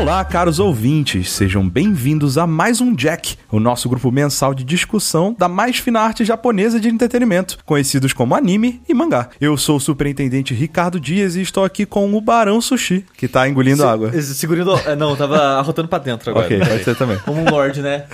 Olá, caros ouvintes, sejam bem-vindos a mais um Jack, o nosso grupo mensal de discussão da mais fina arte japonesa de entretenimento, conhecidos como anime e mangá. Eu sou o superintendente Ricardo Dias e estou aqui com o Barão Sushi, que tá engolindo água. Esse Segurando. é, Não, tava arrotando pra dentro agora. Ok, pode ser também. Como um lord, né?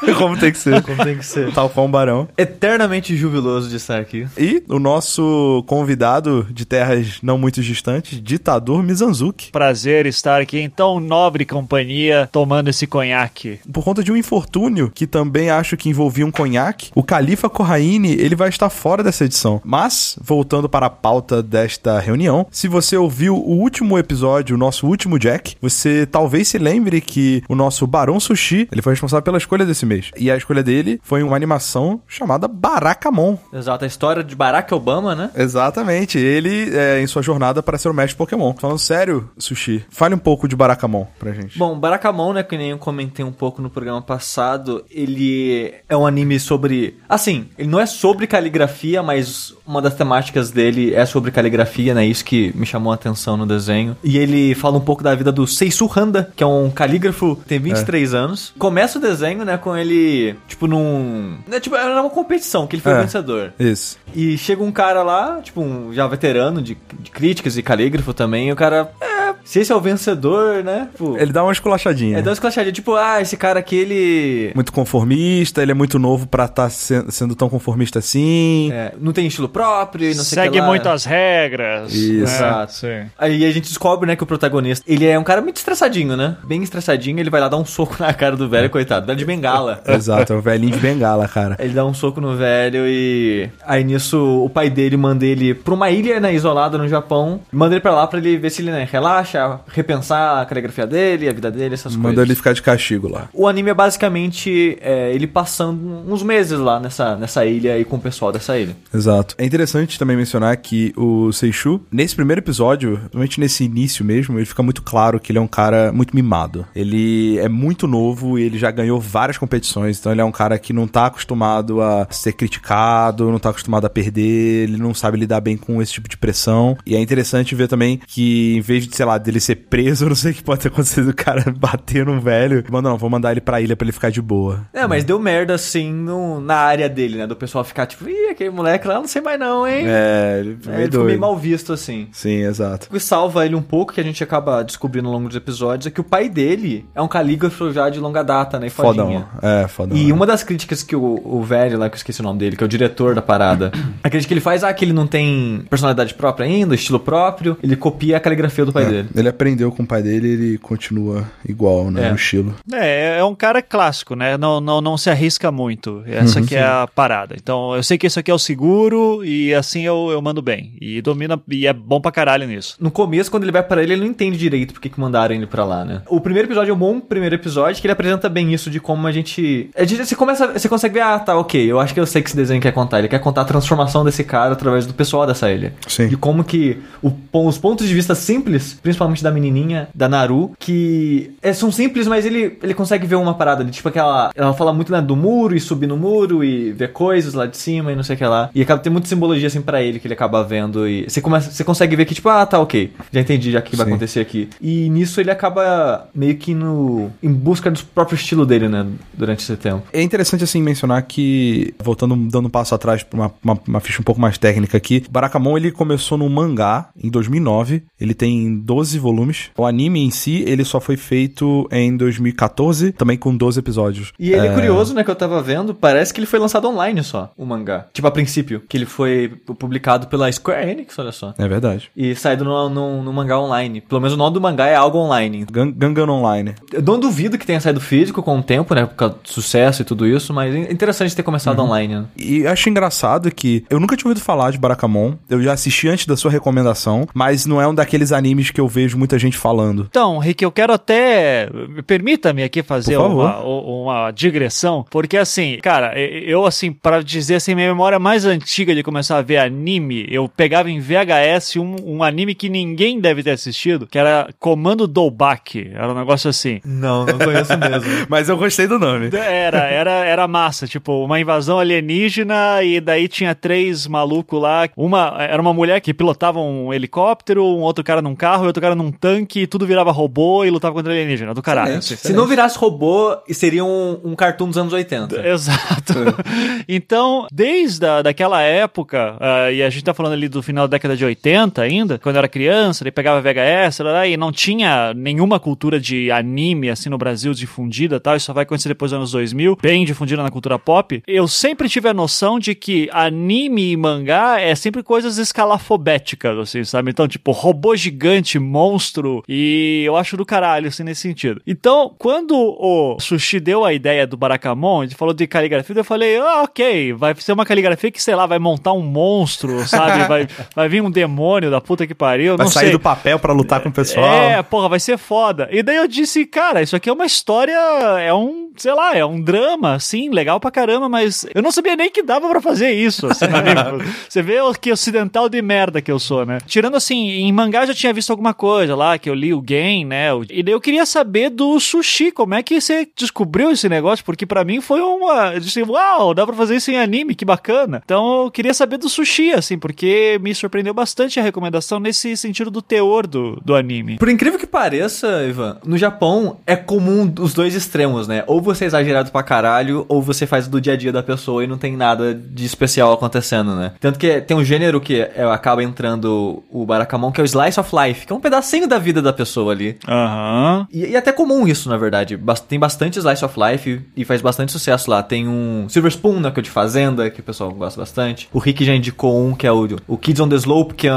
Como tem que ser. Como tem que ser. Tal qual um barão. Eternamente jubiloso de estar aqui. E o nosso convidado de terras não muito distantes, ditador Mizanzuki. Prazer estar aqui em tão nobre companhia tomando esse conhaque. Por conta de um infortúnio que também acho que envolvia um conhaque, o Califa Corraine ele vai estar fora dessa edição. Mas, voltando para a pauta desta reunião, se você ouviu o último episódio, o nosso último Jack, você talvez se lembre que o nosso Barão Sushi ele foi responsável pela escolha desse mês. E a escolha dele foi uma animação chamada Barakamon. Exato, a história de Barack Obama, né? Exatamente, ele é, em sua jornada para ser o mestre Pokémon. Falando sério, Sushi, fale um pouco de Barakamon pra gente. Bom, Barakamon, né, que nem eu comentei um pouco no programa passado, ele é um anime sobre... Assim, ele não é sobre caligrafia, mas uma das temáticas dele é sobre caligrafia, né? Isso que me chamou a atenção no desenho. E ele fala um pouco da vida do Seisu Handa, que é um calígrafo tem 23 anos. Começa o desenho, né, com ele, tipo, num... Né, tipo, era uma competição que ele foi É. vencedor. Isso. E chega um cara lá, tipo, um já veterano de, de críticas e calígrafo também, e o cara, é, se esse é o vencedor, né? Tipo, Ele dá uma esculachadinha. é, dá uma esclachadinha, tipo, ah, esse cara aqui, ele... Muito conformista, ele é muito novo pra estar sendo tão conformista assim. é, não tem estilo próprio e não sei o Segue muito as regras. Isso. né? Exato. Sim. Aí a gente descobre, né, que o protagonista, ele é um cara muito estressadinho, né? Bem estressadinho, ele vai lá dar um soco na cara do velho, coitado, velho de bengala. Exato, é o velhinho de bengala, cara. Ele dá um soco no velho e. Aí nisso o pai dele manda ele pra uma ilha, né, isolada no Japão. Manda ele pra lá pra ele ver se ele, né, relaxa, repensar a caligrafia dele, a vida dele, essas Manda coisas. ele ficar de castigo lá. O anime é basicamente é, ele passando uns meses lá nessa, nessa ilha e com o pessoal dessa ilha. Exato. É interessante também mencionar que o Seishu, nesse primeiro episódio, principalmente nesse início mesmo, ele fica muito claro que ele é um cara muito mimado. Ele é muito novo e ele já ganhou várias competições, então ele é um cara que não tá acostumado a ser criticado, não tá acostumado a perder, ele não sabe lidar bem com esse tipo de pressão. E é interessante ver também que, em vez de, sei lá, dele ser preso, eu não sei o que pode ter acontecido, o cara bater num velho. Mano, não, vou mandar ele pra ilha pra ele ficar de boa. É, mas deu merda assim no, na área dele, né? Do pessoal ficar tipo, ih, aquele moleque lá, não sei mais não, hein? É, ele, É, meio ele ficou meio mal visto assim. Sim, exato. O que salva ele um pouco, que a gente acaba descobrindo ao longo dos episódios, é que o pai dele é um calígrafo já de longa data, né? e Fodinha. Fodão. É, fodão. E uma das críticas que o, o velho lá, que eu esqueci o nome dele, que é o diretor da parada, a crítica que ele faz, ah, que ele não tem personalidade própria ainda, estilo próprio, ele copia a caligrafia do pai É, dele. Ele aprendeu com o pai dele e ele continua igual, né? É. No estilo. É, é um cara clássico, né? Não, não, não se arrisca muito. Essa aqui é a parada. Então, eu sei que isso aqui é o seguro e assim eu, eu mando bem. E domina e é bom pra caralho nisso. No começo, quando ele vai pra ele, ele não entende direito porque que mandaram ele pra lá, né? O primeiro episódio é um bom primeiro episódio, que ele apresenta bem isso de como a gente... a gente- Você, começa, você consegue ver, ah, tá, ok, eu acho que eu sei que esse desenho quer contar. Ele quer contar a transformação desse cara através do pessoal dessa ilha. Sim. De como que o- os pontos de vista simples, principalmente da menininha, da Naru, que é, são simples, mas ele, ele consegue ver uma parada ali. Tipo aquela... Ela fala muito né, do muro e subir no muro e ver coisas lá de cima e não sei o que lá. E acaba tem muita simbologia assim pra ele que ele acaba vendo e você começa, você consegue ver que tipo, ah, tá, ok. Já entendi já o que vai acontecer aqui. E nisso ele acaba meio que no em busca do próprio estilo dele, né, durante esse tempo. É interessante, assim, mencionar que, voltando, dando um passo atrás pra uma, uma, uma ficha um pouco mais técnica aqui, Barakamon, ele começou no mangá em 2009, ele tem 12 volumes. O anime em si, ele só foi feito em 2014, também com 12 episódios. E ele é... curioso, né, que eu tava vendo, parece que ele foi lançado online só, o mangá. Tipo, a princípio, que ele foi publicado pela Square Enix, olha só. É verdade. E saído no, no, no mangá online. Pelo menos o nome do mangá é algo online. Gan- Gangan Online. Eu não duvido que tenha saído físico com o tempo, né? Por causa do sucesso e tudo isso, mas é interessante ter começado online, né? E acho engraçado que eu nunca tinha ouvido falar de Barakamon. Eu já assisti antes da sua recomendação, mas não é um daqueles animes que eu vejo muita gente falando. Então, Rick, eu quero até. Permita-me aqui fazer uma, uma digressão, porque assim, cara, eu assim, para dizer assim, minha memória mais antiga de começar a ver anime, eu pegava em VHS um, um anime que ninguém deve ter assistido, que era Comando Doubak. Era um negócio assim. Não, não conheço mesmo. Mas eu gostei do nome. Era, era, era massa, tipo, uma invasão alienígena e daí tinha três malucos lá. Uma era uma mulher que pilotava um helicóptero, um outro cara num carro e outro cara era num tanque e tudo virava robô e lutava contra alienígena. Do caralho. Assim. Se não virasse robô, seria um, um cartoon dos anos 80. Exato. então, desde a, daquela época, uh, e a gente tá falando ali do final da década de 80 ainda, quando eu era criança, ele pegava VHS lá, e não tinha nenhuma cultura de anime assim no Brasil difundida tal, isso só vai acontecer depois dos anos 2000, bem difundida na cultura pop. Eu sempre tive a noção de que anime e mangá é sempre coisas escalafobéticas, assim, sabe? Então, tipo, robô gigante, monstro, e eu acho do caralho, assim, nesse sentido. Então, quando o Sushi deu a ideia do Barakamon, ele falou de caligrafia, eu falei, ah, ok, vai ser uma caligrafia que, sei lá, vai montar um monstro, sabe? Vai, vai vir um demônio da puta que pariu, Vai não sair sei. do papel pra lutar com o pessoal. É, porra, vai ser foda. E daí eu disse, cara, isso aqui é uma história, é um, sei lá, é um drama, assim, legal pra caramba, mas eu não sabia nem que dava pra fazer isso, assim. Você vê o que ocidental de merda que eu sou, né? Tirando assim, em mangá eu já tinha visto alguma coisa lá, que eu li o Game, né? E daí eu queria saber do sushi, como é que você descobriu esse negócio? Porque pra mim foi uma. Eu disse, uau, dá pra fazer isso em anime, que bacana. Então eu queria saber do sushi, assim, porque me surpreendeu bastante a recomendação nesse sentido do teor do, do anime. Por incrível que pareça, Ivan, no Japão é comum os dois extremos, né? Ou você é exagerado pra caralho, ou você faz do dia a dia da pessoa e não tem nada de especial acontecendo, né? Tanto que tem um gênero que é, acaba entrando o Barakamon, que é o Slice of Life, que é um pedacinho da vida da pessoa ali. Aham. E, e é até comum isso, na verdade. Tem bastante Slice of Life e, faz bastante sucesso lá. Tem um Silver Spoon, né, que é o de Fazenda, que o pessoal gosta bastante. O Rick já indicou um, que é o, o Kids on the Slope, que é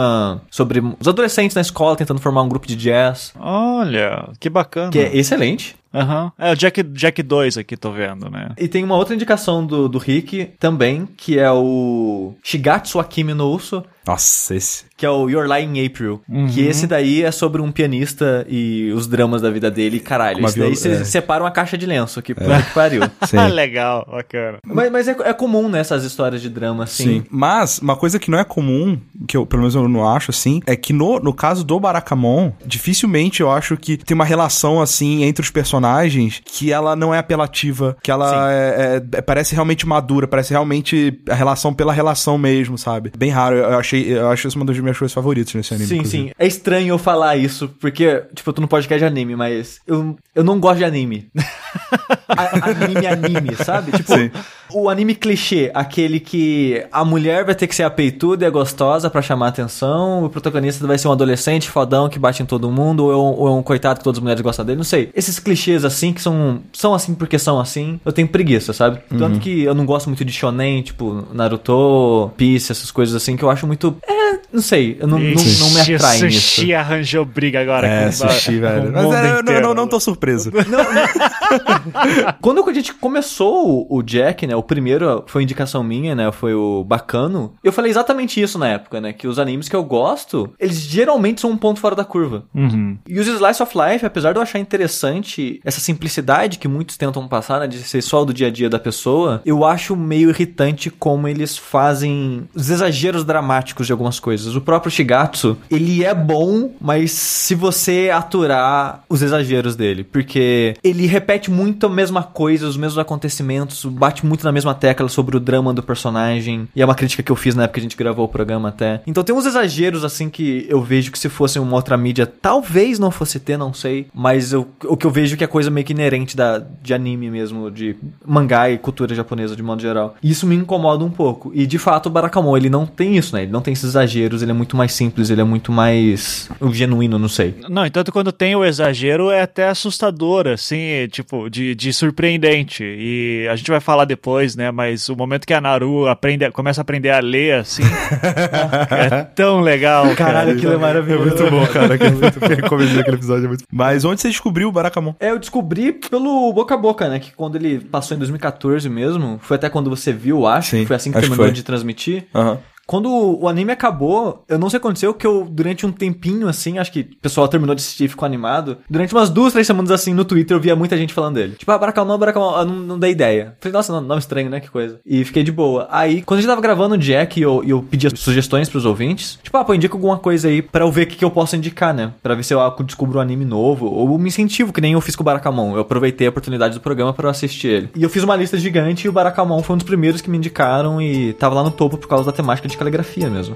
sobre os adolescentes na escola tentando formar um grupo de jazz. Olha, que bacana. Que é excelente. Aham. É o Jack, Jack 2 aqui, tô vendo, né? E tem uma outra indicação do, do Rick também, que é o Shigatsu Akimi no Uso, Nossa, esse. que é o Your Lie in April. Que esse daí é sobre um pianista e os dramas da vida dele. Caralho, Uma esse daí viol- você é. separa uma caixa de lenço aqui, puta que pariu. Legal, bacana. Mas, mas é, é comum nessas histórias de drama, assim. Sim. Mas, uma coisa que não é comum, que eu, pelo menos eu não acho assim, é que no, no caso do Barakamon, dificilmente eu acho que tem uma relação assim entre os personagens que ela não é apelativa, que ela é- é- parece realmente madura, parece realmente a relação pela relação mesmo, sabe? Bem raro. Eu achei, eu acho isso uma das minhas coisas favoritas nesse anime. Sim, inclusive. sim. É estranho eu falar isso, porque, tipo, eu tô no podcast de anime, mas eu, eu não gosto de anime. A- anime, anime, sabe? Tipo, Sim. O anime clichê, aquele que a mulher vai ter que ser a peituda e a gostosa pra chamar atenção, o protagonista vai ser um adolescente fodão que bate em todo mundo, ou é um, ou é um coitado que todas as mulheres gostam dele, não sei. Esses clichês assim, que são, são assim porque são assim, eu tenho preguiça, sabe? Tanto que eu não gosto muito de shonen, tipo, Naruto, Piece, essas coisas assim, que eu acho muito... É, não sei, eu não, não, não me atrai o nisso. Sushi arranjou briga agora. É, com sushi, velho. Mas é, eu não, não, não tô surpreso. Quando a gente começou o, o Jack, né? O primeiro foi indicação minha, né? Foi o Bacano. Eu falei exatamente isso na época, né? Que os animes que eu gosto, eles geralmente são um ponto fora da curva. Uhum. E os Slice of Life, apesar de eu achar interessante essa simplicidade que muitos tentam passar, né? De ser só do dia a dia da pessoa, eu acho meio irritante como eles fazem os exageros dramáticos de algumas coisas. O próprio Shigatsu, ele é bom, mas se você aturar os exageros dele, porque ele repete muito a mesma coisa, os mesmos acontecimentos, bate muito na mesma tecla sobre o drama do personagem, e é uma crítica que eu fiz na época que a gente gravou o programa até. Então tem uns exageros assim que eu vejo que se fosse uma outra mídia, talvez não fosse ter, não sei, mas eu, o que eu vejo que é coisa meio que inerente da, de anime mesmo, de mangá e cultura japonesa de modo geral. Isso me incomoda um pouco. E de fato o Barakamon, ele não tem isso, né? Ele não tem esses exageros, ele é muito mais simples, ele é muito mais genuíno, não sei. Não, entanto, quando tem o exagero é até assustador, assim, tipo, de, de surpreendente. E a gente vai falar depois, né? Mas o momento que a Naru aprende, começa a aprender a ler, assim, é tão legal. cara. Caralho, aquilo é maravilhoso. muito bom, cara. Aquele, aquele começo daquele episódio é muito Mas onde você descobriu o Barakamon? É, eu descobri pelo boca a boca, né? Que quando ele passou em 2014 mesmo, foi até quando você viu, acho. Sim, foi assim que terminou de transmitir. Aham. Quando o anime acabou, eu não sei o que aconteceu, que eu, durante um tempinho, assim, acho que o pessoal terminou de assistir e ficou animado. Durante umas duas, três semanas, assim, no Twitter, eu via muita gente falando dele. Tipo, ah, Barakamon, eu não, não dei ideia. Falei, nossa, não, estranho, né? Que coisa. E fiquei de boa. Aí, quando a gente tava gravando o Jack e eu, eu pedi as sugestões pros ouvintes, tipo, ah, pô, indica alguma coisa aí pra eu ver o que, que eu posso indicar, né? Pra ver se eu descubro um anime novo, ou me incentivo, que nem eu fiz com o Barakamon. Eu aproveitei a oportunidade do programa eu assistir ele. E eu fiz uma lista gigante e o Barakamon foi um dos primeiros que me indicaram e tava lá no topo por causa da temática de caligrafia mesmo.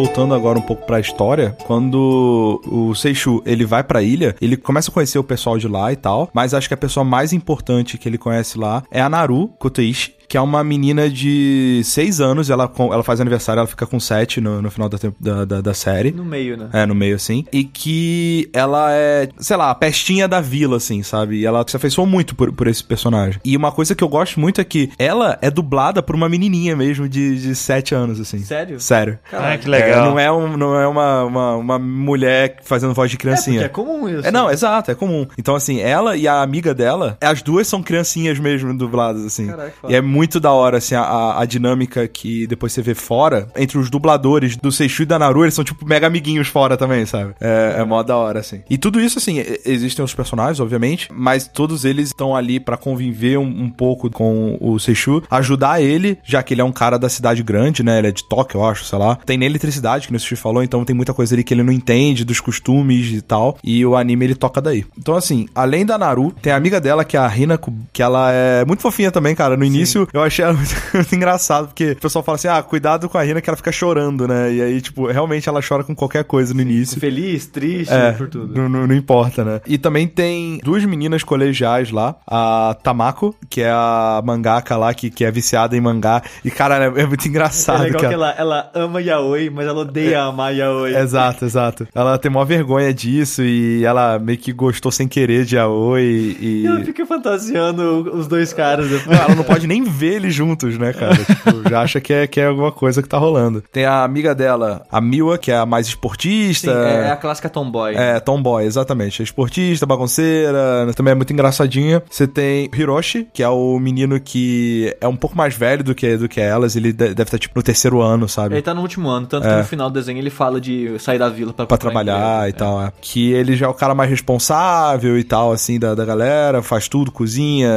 voltando agora um pouco para a história, quando o Seishu ele vai para a ilha, ele começa a conhecer o pessoal de lá e tal, mas acho que a pessoa mais importante que ele conhece lá é a Naru Koteishi, que é uma menina de 6 anos, ela, ela faz aniversário, ela fica com 7 no, no final da, da, da, da, série. No meio, né? É, no meio, assim. E que ela é, sei lá, a pestinha da vila, assim, sabe? E ela se afeiçoou muito por, por esse personagem. E uma coisa que eu gosto muito é que ela é dublada por uma menininha mesmo de, de 7 anos, assim. Sério? Sério. Ah, que legal. É, não é, um, não é uma, uma, uma mulher fazendo voz de criancinha. É, é comum isso. É, não, exato, é comum. Então, assim, ela e a amiga dela, as duas são criancinhas mesmo dubladas, assim. Caraca, e é muito da hora, assim, a, a dinâmica que depois você vê fora, entre os dubladores do Seishu e da Naru, eles são, tipo, mega amiguinhos fora também, sabe? É, é mó da hora, assim. E tudo isso, assim, existem os personagens, obviamente, mas todos eles estão ali para conviver um, um, pouco com o Seishu, ajudar ele, já que ele é um cara da cidade grande, né? Ele é de Tóquio, eu acho, sei lá. Tem nem eletricidade, que o Sushi falou, então tem muita coisa ali que ele não entende, dos costumes e tal. E o anime ele toca daí. Então, assim, além da Naru, tem a amiga dela, que é a Hinako, que ela é muito fofinha também, cara. No início. eu achei ela muito, engraçado, porque o pessoal fala assim: ah, cuidado com a Rina que ela fica chorando, né? E aí, tipo, realmente ela chora com qualquer coisa no Sim, início. Feliz, triste, é, por tudo. Não, não, não, importa, né? E também tem duas meninas colegiais lá, a Tamako, que é a mangaka lá, que, que é viciada em mangá. E, cara, é, é muito engraçado. É legal que, que ela, ela, ama yaoi, mas ela odeia é, amar yaoi. Exato, exato. Ela tem maior vergonha disso e ela meio que gostou sem querer de yaoi e... e ela fica fantasiando os dois caras depois. ela não pode nem ver eles juntos, né, cara? tipo, já acha que é, que é alguma coisa que tá rolando. Tem a amiga dela, a Miwa, que é a mais esportista. Sim, é a clássica tomboy. É, tomboy, exatamente. É esportista, bagunceira, também é muito engraçadinha. Você tem Hiroshi, que é o menino que é um pouco mais velho do que, do que elas. Ele deve estar, tipo, no terceiro ano, sabe? Ele tá no último ano, tanto é. que no final do desenho ele fala de sair da vila pra, pra trabalhar e tal. É. Que ele já é o cara mais responsável e tal, assim, da, da galera, faz tudo, cozinha,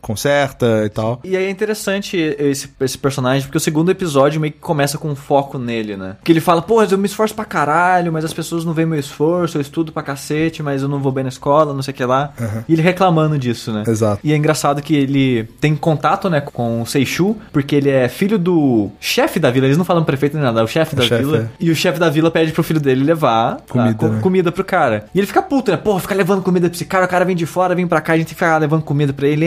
conserta e tal. E aí é interessante esse, esse personagem, porque o segundo episódio meio que começa com um foco nele, né? Que ele fala, pô, eu me esforço pra caralho, mas as pessoas não veem meu esforço, eu estudo pra cacete, mas eu não vou bem na escola, não sei o que lá. Uhum. E ele reclamando disso, né? Exato. E é engraçado que ele tem contato, né, com o Seishu, porque ele é filho do chefe da vila, eles não falam prefeito nem nada, é o chefe da chef, vila. É. E o chefe da vila pede pro filho dele levar comida, co né? comida pro cara. E ele fica puto, né? Porra, fica levando comida pra esse cara, o cara vem de fora, vem pra cá, a gente fica levando comida pra ele,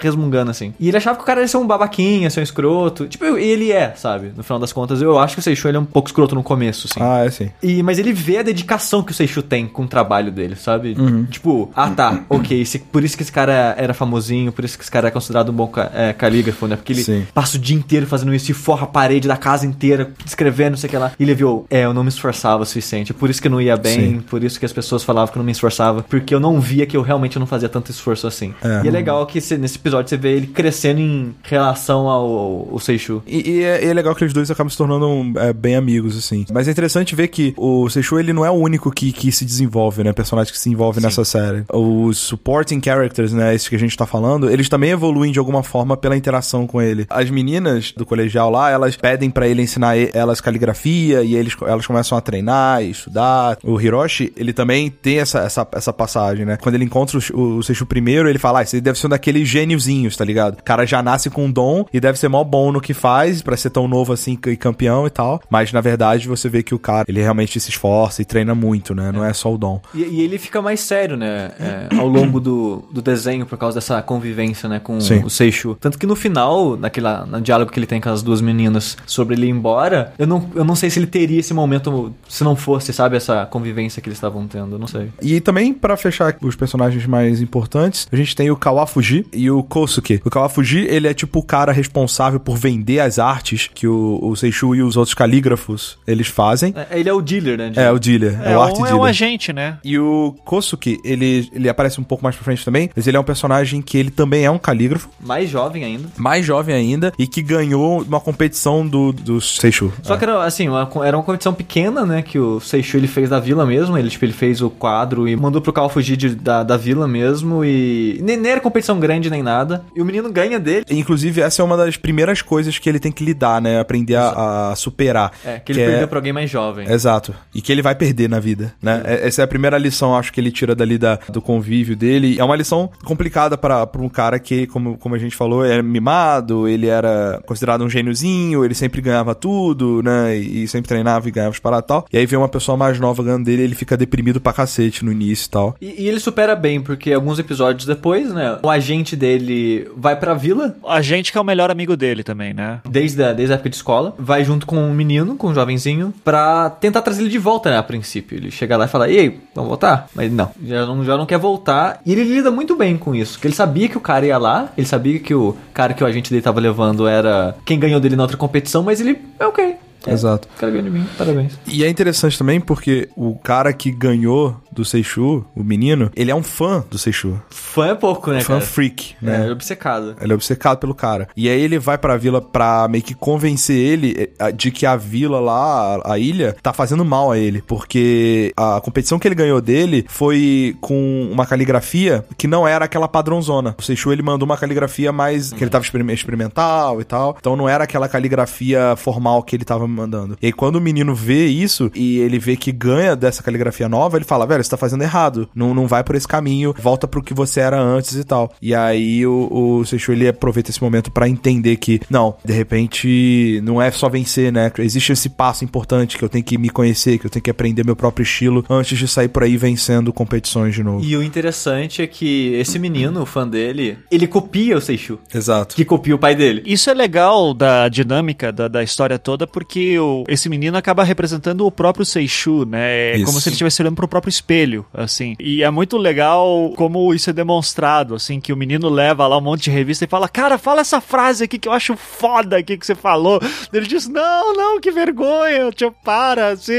resmungando assim. E ele achava que o cara ia ser um babaquinha, ser um escroto. Tipo, ele é, sabe? No final das contas, eu acho que o Seishu ele é um pouco escroto no começo, assim. Ah, é sim. E, mas ele vê a dedicação que o Seishu tem com o trabalho dele, sabe? Uhum. Tipo, ah tá, ok, esse, por isso que esse cara era famosinho, por isso que esse cara é considerado um bom é, calígrafo, né? Porque ele sim. passa o dia inteiro fazendo isso e forra a parede da casa inteira, escrevendo, não sei o que lá. E ele viu, é, eu não me esforçava o suficiente, por isso que eu não ia bem, sim. por isso que as pessoas falavam que eu não me esforçava, porque eu não via que eu realmente não fazia tanto esforço assim. É. E é legal que nesse episódio você vê ele crescendo em relação ao, ao. E, e, é, e, é, legal que os dois acabam se tornando é, bem amigos, assim. Mas é interessante ver que o Seishu, ele não é o único que, que se desenvolve, né? Personagem que se envolve Sim. nessa série. Os supporting characters, né? Esses que a gente tá falando, eles também evoluem de alguma forma pela interação com ele. As meninas do colegial lá, elas pedem para ele ensinar elas caligrafia e eles, elas começam a treinar e estudar. O Hiroshi, ele também tem essa, essa, essa passagem, né? Quando ele encontra o, o Seishu primeiro, ele fala, ah, esse deve ser um daqueles gêniozinhos, tá ligado? O cara já nasce com um dom e deve ser mó bom no que faz para ser tão novo assim e campeão e tal. Mas na verdade você vê que o cara, ele realmente se esforça e treina muito, né? Não é, é só o dom. E, e, ele fica mais sério, né? É, ao longo do, do desenho por causa dessa convivência, né? Com Sim. o Seishu. Tanto que no final, naquela, no diálogo que ele tem com as duas meninas sobre ele ir embora, eu não, eu não sei se ele teria esse momento se não fosse, sabe, essa convivência que eles estavam tendo. Eu não sei. E também, para fechar os personagens mais importantes, a gente tem o Kawafuji e o Kosuke. O Kawafuji, ele é tipo o cara responsável por vender as artes que o, o Seishu e os outros calígrafos eles fazem. É, ele é o dealer, né? De... É, o dealer. É, é o arte um, dealer. É um agente, né? E o Kosuke, ele, ele aparece um pouco mais pra frente também, mas ele é um personagem que ele também é um calígrafo. Mais jovem ainda. Mais jovem ainda e que ganhou uma competição do, do Seishu. Só é. que era, assim, uma, era uma competição pequena, né, que o Seishu ele fez da vila mesmo, ele, tipo, ele fez o quadro e mandou pro Cal fugir de, da, da vila mesmo e nem, nem era competição grande nem nada. E o menino ganha dele Inclusive, essa é uma das primeiras coisas que ele tem que lidar, né? Aprender a, a superar. É, que ele perdeu pra alguém mais jovem. Exato. E que ele vai perder na vida, né? É, Essa é a primeira lição, acho que ele tira dali da, do convívio dele. É uma lição complicada para pra um cara que, como, como a gente falou, é mimado, ele era considerado um gêniozinho, ele sempre ganhava tudo, né? E, e sempre treinava e ganhava os paradas e tal. E aí vem uma pessoa mais nova ganhando dele, ele fica deprimido pra cacete no início e tal. E, e ele supera bem, porque alguns episódios depois, né? O agente dele vai pra vila, A gente que é o melhor amigo dele também, né? desde a, desde a época de escola, vai junto com um menino, com um jovenzinho, pra tentar trazer ele de volta, né? A princípio. Ele chega lá e fala, e aí, vamos voltar? Mas não, já não, já não quer voltar. E ele lida muito bem com isso, porque ele sabia que o cara ia lá, ele sabia que o cara que o agente dele tava levando era quem ganhou dele na outra competição, mas ele, é ok. É, Exato. O cara ganhou de mim, parabéns. E é interessante também porque o cara que ganhou do Seichu, o menino, ele é um fã do Seichu. Fã é pouco, né, fã cara? freak, É, né? obcecado. Ele é obcecado pelo cara. E aí ele vai pra vila pra meio que convencer ele eh, de que a vila lá, a- ilha, tá fazendo mal a ele. Porque a competição que ele ganhou dele foi com uma caligrafia que não era aquela padrãozona. O Seichu, ele mandou uma caligrafia mais... que ele tava experim- experimental e tal. Então não era aquela caligrafia formal que ele tava mandando. E aí quando o menino vê isso e ele vê que ganha dessa caligrafia nova, ele fala, velho, você tá fazendo errado. Não, não vai por esse caminho. Volta pro que você era antes e tal. E aí o, o Seichu, ele aproveita esse momento pra entender que, não, de repente, não é só vencer, né? Existe esse passo importante que eu tenho que me conhecer, que eu tenho que aprender meu próprio estilo antes de sair por aí vencendo competições de novo. E o interessante é que esse menino, o fã dele, ele copia o Seichu, Exato. que copia o pai dele. Isso é legal da dinâmica da, da história toda, porque o- esse menino acaba representando o próprio Seichu, né? É Isso. como se ele estivesse olhando pro próprio espelho, assim. E é muito legal como isso é demonstrado, assim, que o menino leva lá um monte de revista e fala, cara, fala essa frase aqui que eu acho foda aqui que você falou. Ele diz, não, não, que vergonha, tio, para, assim.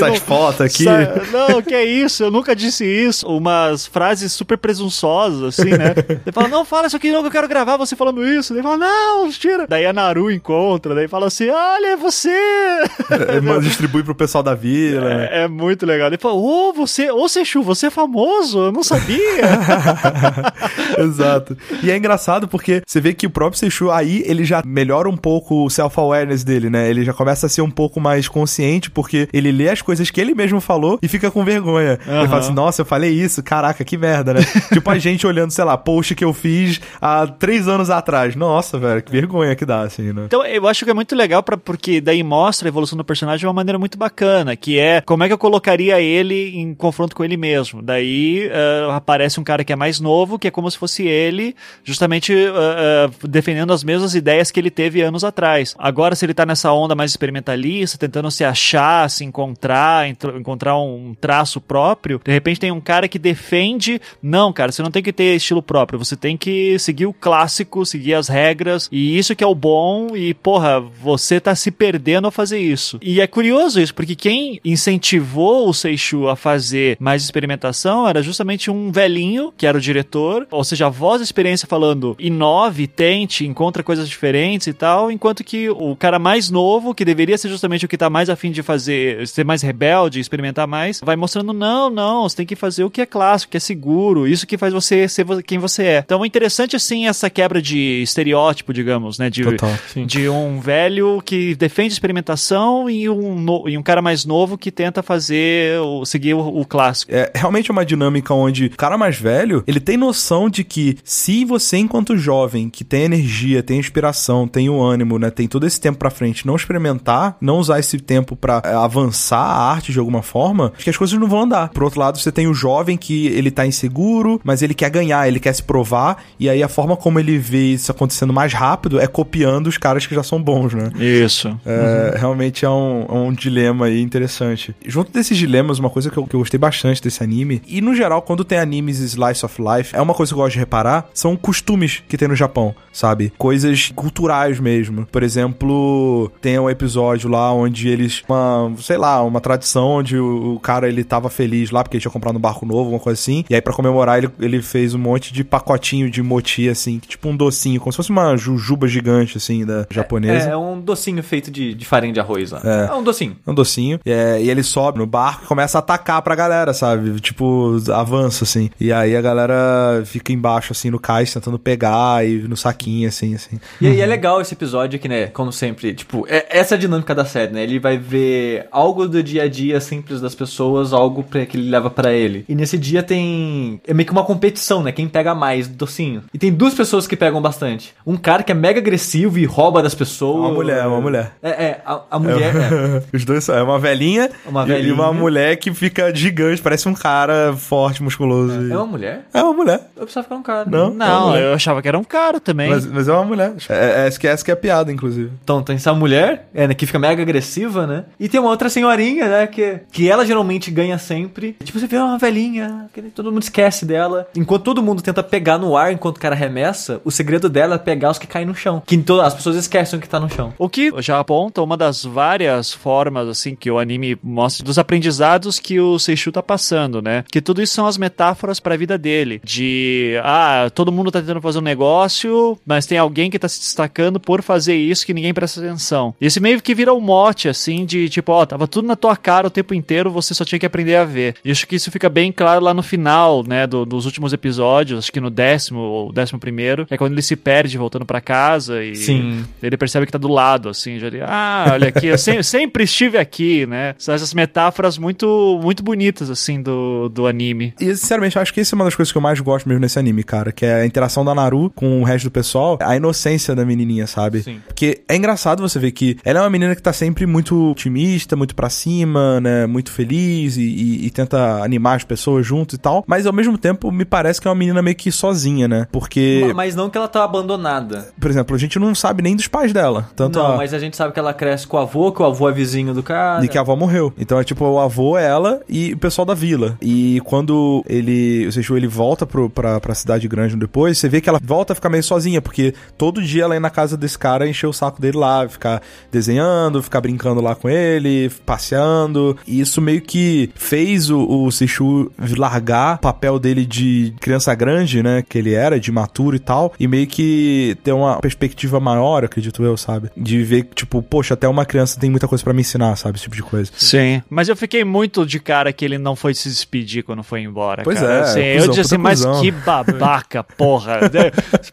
Não- fotos aqui. Sa- Não, que é isso, eu nunca disse isso. Umas frases super presunçosas, assim, né? Ele fala, não, fala isso aqui não, que eu quero gravar você falando isso. Ele fala, não, tira. Daí a Naru encontra, daí fala assim, olha, é você. Ele manda- distribui pro pessoal da vila. né? É, é muito legal. Ele fala, ô, você, ô, Seixu, você é famoso, eu não sabia. Exato. E é engraçado porque você vê que o próprio Seichu aí, ele já melhora um pouco o self-awareness dele, né? Ele já começa a ser um pouco mais consciente porque ele lê as coisas que ele mesmo falou e fica com vergonha. Ele Aham. fala assim, nossa, eu falei isso, caraca, que merda, né? tipo a gente olhando, sei lá, post que eu fiz há três anos atrás. Nossa, velho, que vergonha que dá, assim, né? Então, eu acho que é muito legal pra, porque daí mostra a evolução do personagem de uma maneira muito bacana, que é como é que eu colocaria ele em confronto com ele mesmo. Daí eh, aparece um cara que é mais novo, que é como se fosse ele, justamente eh, eh, defendendo as mesmas ideias que ele teve anos atrás. Agora, se ele tá nessa onda mais experimentalista, tentando se achar, se encontrar, encontrar um traço próprio, de repente tem um cara que defende, não, cara, você não tem que ter estilo próprio, você tem que seguir o clássico, seguir as regras, e isso que é o bom, e porra, você tá se perdendo a fazer isso. E é curioso isso, porque quem incentivou o Seichu a fazer mais experimentação era justamente um velhinho, que era o diretor, ou seja, a voz da experiência falando inove, tente, encontra coisas diferentes e tal, enquanto que o cara mais novo, que deveria ser justamente o que tá mais afim de fazer, ser mais rebelde, experimentar mais, vai mostrando, não, não, você tem que fazer o que é clássico, que é seguro, isso que faz você ser quem você é. Então é interessante, assim, essa quebra de estereótipo, digamos, né, de, Total. de um velho que defende experimentação e um, no- e um cara mais novo que tenta fazer, o, seguir o, o clássico. É realmente uma dinâmica onde o cara mais velho, ele tem noção de que se você, enquanto jovem, que tem energia, tem inspiração, tem o ânimo, né, tem todo esse tempo pra frente, não experimentar, não usar esse tempo pra é, avançar a arte de alguma forma, acho que as coisas não vão andar. Por outro lado, você tem o jovem que ele tá inseguro, mas ele quer ganhar, ele quer se provar, e aí a forma como ele vê isso acontecendo mais rápido é copiando os caras que já são bons, né? Isso. É, Realmente é um, é um dilema aí interessante. Junto desses dilemas, uma coisa que eu, que eu gostei bastante desse anime, e no geral, quando tem animes Slice of Life, é uma coisa que eu gosto de reparar, são costumes que tem no Japão, sabe? Coisas culturais mesmo. Por exemplo, tem um episódio lá onde eles, uma, sei lá, uma tradição onde o, cara ele tava feliz lá porque ele tinha comprado um barco novo, uma coisa assim, e aí pra comemorar ele, ele fez um monte de pacotinho de moti, assim, tipo um docinho, como se fosse uma jujuba gigante, assim, da japonesa. É, é um docinho feito de, de farinha de arroz lá. É, um docinho. um docinho. É, e ele sobe no barco e começa a atacar pra galera. Galera, sabe? Tipo, avança, assim. E aí a galera fica embaixo, assim, no cais, tentando pegar e no saquinho, assim, assim. E aí é legal esse episódio que, né, como sempre, tipo, é, essa é a dinâmica da série, né? Ele vai ver algo do dia a dia simples das pessoas, algo pra, que ele leva pra ele. E nesse dia tem. É meio que uma competição, né? Quem pega mais docinho. E tem duas pessoas que pegam bastante. Um cara que é mega agressivo e rouba das pessoas. Uma mulher, uma mulher. É, é, a, a mulher. é. Os dois são. É uma velhinha, Uma velhinha. e uma mulher que fica gigante, parece um cara forte, musculoso. e- É uma mulher? É uma mulher. Eu precisava ficar um cara. Não? Não, eu achava que era um cara também. Mas, mas é uma mulher. É, é, essa, que, essa que é a piada, inclusive. Então tem essa mulher, é, né, que fica mega agressiva, né? E tem uma outra senhorinha, né? Que, que ela geralmente ganha sempre. Tipo, você vê uma velhinha, que todo mundo esquece dela. Enquanto todo mundo tenta pegar no ar enquanto o cara arremessa, o segredo dela é pegar os que caem no chão. Que to- as pessoas esquecem que tá no chão. O que já aponta uma das várias formas, assim, que o anime mostra dos aprendizados que o Seishu tá passando, né? Que tudo isso são as metáforas pra vida dele. De, ah, todo mundo tá tentando fazer um negócio, mas tem alguém que tá se destacando por fazer isso que ninguém presta atenção. Esse meio que vira um mote, assim, de tipo, ó, tava tudo na tua cara o tempo inteiro, você só tinha que aprender a ver. E acho que isso fica bem claro lá no final, né, do- dos últimos episódios, acho que no décimo ou décimo primeiro, que é quando ele se perde voltando pra casa e Sim. ele percebe que tá do lado, assim, já ali, ah, olha aqui, eu se- sempre estive aqui, né? São essas metáforas muito, muito bonitas, assim, do, do anime. E, sinceramente, eu acho que essa é uma das coisas que eu mais gosto mesmo nesse anime, cara. Que é a interação da Naru com o resto do pessoal. A inocência da menininha, sabe? Sim. Porque é engraçado você ver que ela é uma menina que tá sempre muito otimista, muito pra cima, né? Muito feliz e, e- e tenta animar as pessoas junto e tal. Mas, ao mesmo tempo, me parece que é uma menina meio que sozinha, né? Porque, Ma- Mas não que ela tá abandonada. por exemplo, a gente não sabe nem dos pais dela. Tanto não, a... mas a gente sabe que ela cresce com o avô, que o avô é vizinho do cara. E que a avó morreu. Então é tipo o avô, ela e pessoal da vila. E quando ele, o Seixu, ele volta pro, pra, pra cidade grande depois, você vê que ela volta a ficar meio sozinha, porque todo dia ela ia na casa desse cara encher o saco dele lá, ficar desenhando, ficar brincando lá com ele, passeando. E isso meio que fez o, o Seixu largar o papel dele de criança grande, né? Que ele era, de maturo e tal, e meio que ter uma perspectiva maior, acredito eu, sabe? De ver, tipo, poxa, até uma criança tem muita coisa pra me ensinar, sabe? Esse tipo de coisa. Sim. Mas eu fiquei muito de cara que ele não foi se despedir quando foi embora. Pois cara. é, Assim, cuzão, eu disse assim, mas cuzão." que babaca, porra.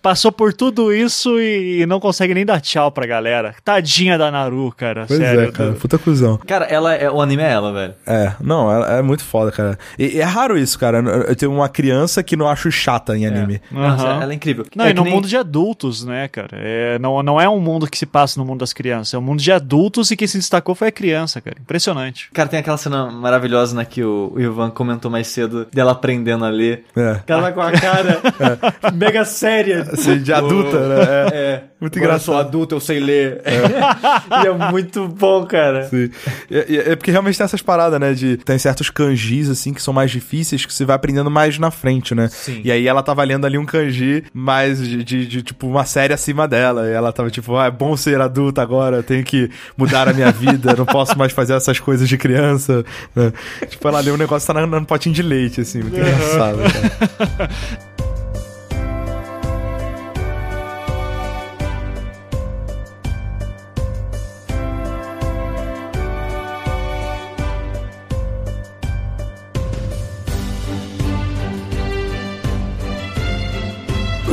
Passou por tudo isso e, não consegue nem dar tchau pra galera. Tadinha da Naru, cara. Pois sério. é, cara, puta cuzão. Cara, ela é, o anime é ela, velho. É, não, é, é muito foda, cara. E, e é raro isso, cara. Eu tenho uma criança que não acho chata em anime. Nossa, Aham. ela é incrível. Não, é e no nem- mundo de adultos, né, cara? É, não, não é um mundo que se passa no mundo das crianças, é um mundo de adultos e quem se destacou foi a criança, cara. Impressionante. Cara, tem aquela cena maravilhosa, né, que o, o Ivan comentou mais cedo, dela aprendendo a ler. É. Ela com a cara mega séria. Assim, de adulta, né? É. É. Muito Agora Eu engraçado. sou adulto, eu sei ler. e é muito bom, cara. Sim. E- É, porque realmente tem essas paradas, né? De tem certos kanjis, assim, que são mais difíceis, que você vai aprendendo mais na frente, né? Sim. E aí ela tava lendo ali um kanji mais de, de- de, tipo, uma série acima dela. E ela tava tipo, ah, é bom ser adulta agora, eu tenho que mudar a minha vida, não posso mais fazer essas coisas de criança. né? Tipo, ela leu um negócio tá na- no potinho de leite, assim, muito engraçado, cara.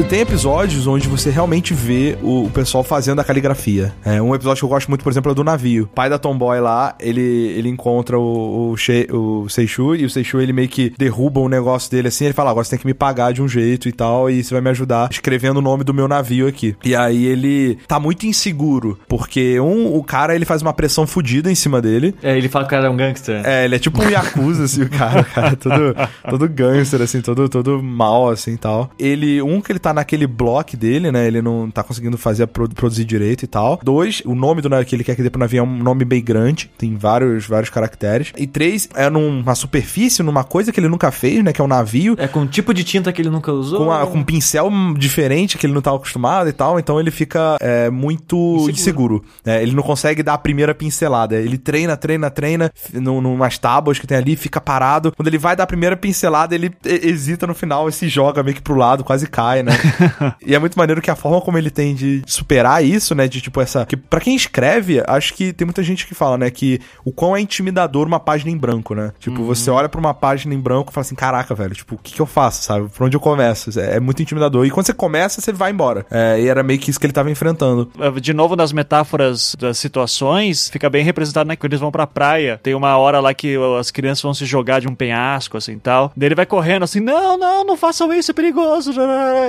Tem episódios onde você realmente vê o, o pessoal fazendo a caligrafia. É, um episódio que eu gosto muito, por exemplo, é do navio. O pai da Tomboy lá, ele, ele encontra o, o, She, o Seishu e o Seishu ele meio que derruba o negócio dele assim. Ele fala: Agora você tem que me pagar de um jeito e tal, e você vai me ajudar escrevendo o nome do meu navio aqui. E aí ele tá muito inseguro, porque um, o cara ele faz uma pressão fodida em cima dele. É, ele fala que o cara é um gangster. É, ele é tipo um Yakuza, assim, o cara, cara, todo, todo gangster, assim, todo, todo mal, assim, e tal. Ele, um, que ele tá naquele bloco dele, né, ele não tá conseguindo fazer, pro- produzir direito e tal. Dois, o nome do navio que ele quer que dê pro navio é um nome bem grande, tem vários, vários caracteres. E três, é numa superfície, numa coisa que ele nunca fez, né, que é um navio, É com um tipo de tinta que ele nunca usou. com, a- com um pincel diferente que ele não tá acostumado e tal, então ele fica é, muito inseguro. É, ele não consegue dar a primeira pincelada. Ele treina, treina, treina, num, numas tábuas que tem ali, fica parado. Quando ele vai dar a primeira pincelada, ele he- hesita no final e se joga meio que pro lado, quase cai, né? e é muito maneiro que a forma como ele tem de superar isso, né? De tipo essa. Que pra quem escreve, acho que tem muita gente que fala, né? Que o quão é intimidador uma página em branco, né? Tipo, uhum. você olha pra uma página em branco e fala assim: caraca, velho, tipo, o que, que eu faço, sabe? Por onde eu começo? É, é muito intimidador. E quando você começa, você vai embora. É, e era meio que isso que ele tava enfrentando. É, de novo, nas metáforas das situações, fica bem representado, né? Quando eles vão pra praia, tem uma hora lá que as crianças vão se jogar de um penhasco, assim tal. Daí ele vai correndo assim: não, não, não façam isso, é perigoso.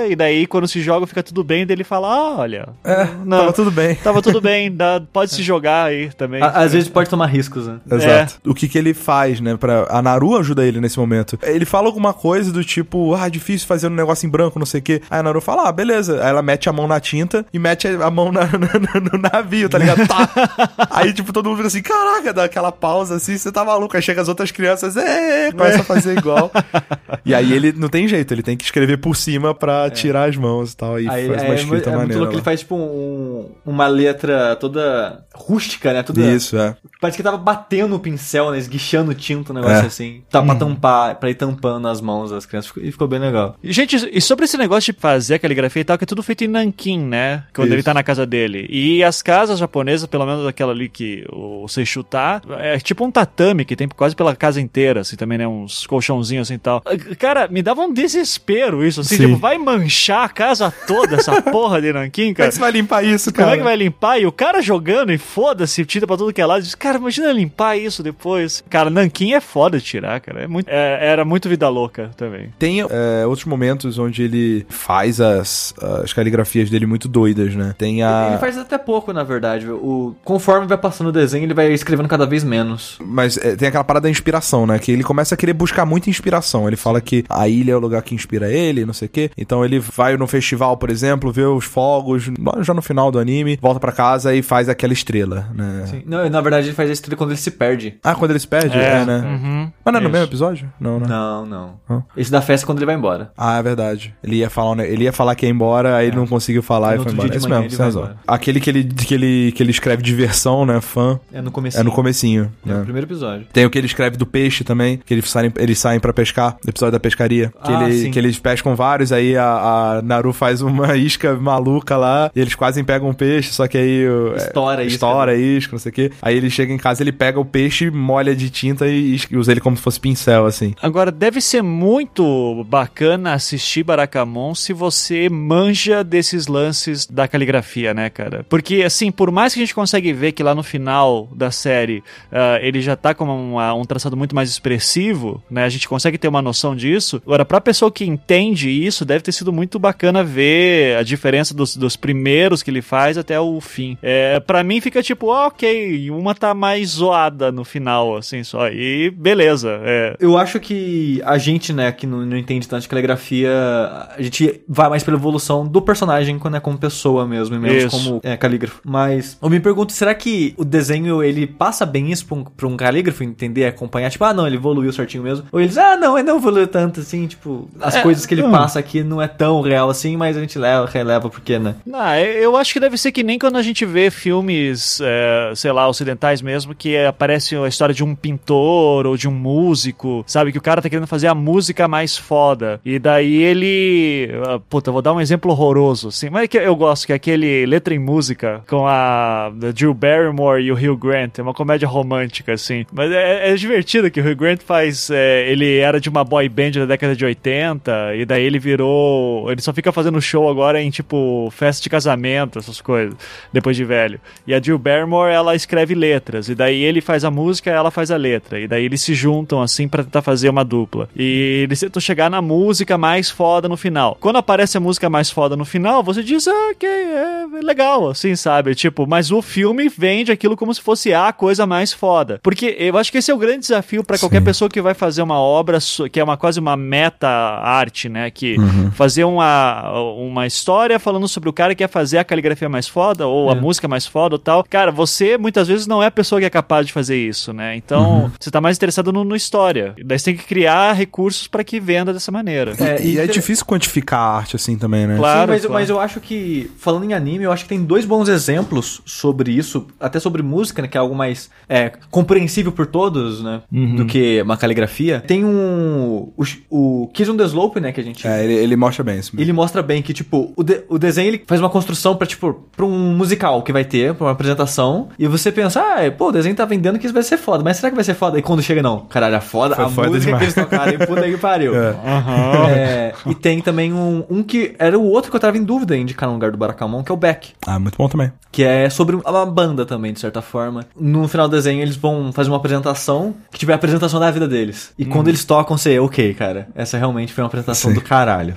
E daí, quando se joga, fica tudo bem. Daí ele fala: ah, olha. É, não, tava tudo bem. Tava tudo bem, dá, pode se jogar aí também. às vezes pode tomar riscos, né? Exato. É. O que que ele faz, né? Pra... A Naru ajuda ele nesse momento. Ele fala alguma coisa do tipo: ah, difícil fazer um negócio em branco, não sei o quê. Aí a Naru fala: ah, beleza. Aí ela mete a mão na tinta e mete a mão na, na, no navio, tá ligado? Tá. aí, tipo, todo mundo fica assim: caraca, dá aquela pausa assim, você tá maluco. Aí chega as outras crianças, é, começa a fazer igual. e aí ele não tem jeito, ele tem que escrever por cima pra é. Tirar as mãos e tal. E aí, faz uma é, escrita é, é maneira. Muito ele faz tipo um, uma letra toda rústica, né? Toda, Isso, é. Parece que tava batendo o pincel, né? Esguichando tinta, um negócio é. assim. Tá hum. pra tampar, pra ir tampando as mãos das crianças. E ficou bem legal. Gente, e sobre esse negócio de fazer a caligrafia e tal, que é tudo feito em Nankin, né? Quando Isso. ele tá na casa dele. E as casas japonesas, pelo menos aquela ali que o Seishu tá, é tipo um tatame que tem quase pela casa inteira, assim, também, né? Uns colchãozinhos assim e tal. Cara, me dava um desespero isso, assim, Sim. tipo, vai manchar a casa toda, essa porra de Nankin, cara. Como é que você vai limpar isso, cara? Como é que vai limpar? E o cara jogando e foda-se, tinta pra tudo que é lado. Diz, cara, imagina limpar isso depois. Cara, Nankin é foda de tirar, cara. É muito, é, era muito vida louca também. Tem é, outros momentos onde ele faz as, as caligrafias dele muito doidas, né? Tem a... Ele faz até pouco, na verdade. O, conforme vai passando o desenho, ele vai escrevendo cada vez menos. Mas é, tem aquela parada da inspiração, né? Que ele começa a querer buscar muita inspiração. Ele fala que a ilha é o lugar que inspira ele, não sei o quê. Então ele vai no festival, por exemplo, vê os fogos, já no final do anime, volta para casa e faz aquela estrela, né? Sim. Não, na verdade ele faz a estrela quando ele se perde. Ah, quando ele se perde? É, é né? Uhum. Mas não é no mesmo episódio? Não, né? Não, não. Ah. Esse da festa é quando ele vai embora. Ah, é verdade. Ele ia falar, né? ele ia falar que ia embora, aí é. ele não conseguiu falar e, e foi embora. Esse mesmo, você razão. Aquele que ele, que, ele, que ele escreve diversão, né? Fã. É no comecinho. É no comecinho. É né? no primeiro episódio. Tem o que ele escreve do peixe também, que eles saem, eles saem pra pescar, episódio da pescaria. Que, ah, ele, que eles pescam vários, aí a, a, Naru faz uma isca maluca lá, e eles quase pegam um peixe, só que aí... Estoura é, isca. Estoura isca, não sei o quê. Aí ele chega em casa, ele pega o peixe, molha de tinta e, e usa ele como se fosse pincel, assim. Agora, deve ser muito bacana assistir Barakamon se você manja desses lances da caligrafia, né, cara? Porque, assim, por mais que a gente consegue ver que lá no final da série uh, ele já tá com uma, um traçado muito mais expressivo, né? A gente consegue ter uma noção disso. Agora, pra pessoa que entende isso, deve ter sido muito bacana ver a diferença dos, dos primeiros que ele faz até o fim. É, para mim fica tipo, ah, ok, uma tá mais zoada no final, assim, só. E beleza. É. Eu acho que a gente, né, que não, não entende tanto de caligrafia, a gente vai mais pela evolução do personagem quando é como pessoa mesmo, e menos isso. como é, calígrafo. Mas eu me pergunto, será que o desenho ele passa bem isso pra um, pra um calígrafo entender, acompanhar? Tipo, ah, não, ele evoluiu certinho mesmo. Ou eles, ah, não, ele não evoluiu tanto assim, tipo, as é, coisas que ele hum. passa aqui não é tão real assim, mas a gente leva, releva porque, né? Não, eu acho que deve ser que nem quando a gente vê filmes, é, sei lá, ocidentais mesmo, que aparece a história de um pintor ou de um músico, sabe? Que o cara tá querendo fazer a música mais foda. E daí ele. Uh, puta, vou dar um exemplo horroroso, assim. Mas é que eu gosto, que é aquele letra em música com a Jill Barrymore e o Hugh Grant. É uma comédia romântica, assim. Mas é, é divertido que o Hugh Grant faz. É, ele era de uma boy band da década de 80, e daí ele virou. Ele só fica fazendo show agora em tipo festa de casamento, essas coisas, depois de velho. E a Jill Barrymore, ela escreve letras, e daí ele faz a música, ela faz a letra. E daí eles se juntam assim para tentar fazer uma dupla. E eles tentam chegar na música mais foda no final. Quando aparece a música mais foda no final, você diz, ah, ok, é legal, assim, sabe? Tipo, mas o filme vende aquilo como se fosse a coisa mais foda. Porque eu acho que esse é o grande desafio para qualquer pessoa que vai fazer uma obra que é uma quase uma meta arte, né? Que uhum. fazer uma, uma história falando sobre o cara que quer fazer a caligrafia mais foda ou é. a música mais foda ou tal. Cara, você muitas vezes não é a pessoa que é capaz de fazer isso, né? Então, você tá mais interessado no, no história. Daí você tem que criar recursos para que venda dessa maneira. É, e, é difícil quantificar a arte assim também, né? Claro, Sim, mas, claro. mas eu acho que, falando em anime, eu acho que tem dois bons exemplos sobre isso, até sobre música, né? Que é algo mais é, compreensível por todos, né? Uhum. Do que uma caligrafia. Tem um. O, o Kiss on the Slope, né? Que a gente. É, ele, ele mostra bem isso. Mesmo. Ele mostra bem que, tipo, o, de, o desenho ele faz uma construção pra, tipo, pra um musical que vai ter, pra uma apresentação. E você pensa, ah, pô, o desenho tá vendendo que isso vai ser foda. Mas será que vai ser foda? E quando chega, não. Caralho, a foda, Foi a foda música demais. que eles tocaram, puta que pariu. É. Uhum. É, e tem também um, um que era o outro que eu tava em dúvida em indicar no lugar do Barakamon, que é o Beck. Ah, muito bom também. Que é sobre uma banda também, de certa forma. No final do desenho, eles vão fazer uma apresentação que tiver a apresentação da vida deles. E hum. quando eles tocam, você, ok, cara, essa realmente foi uma apresentação Sim. do caralho.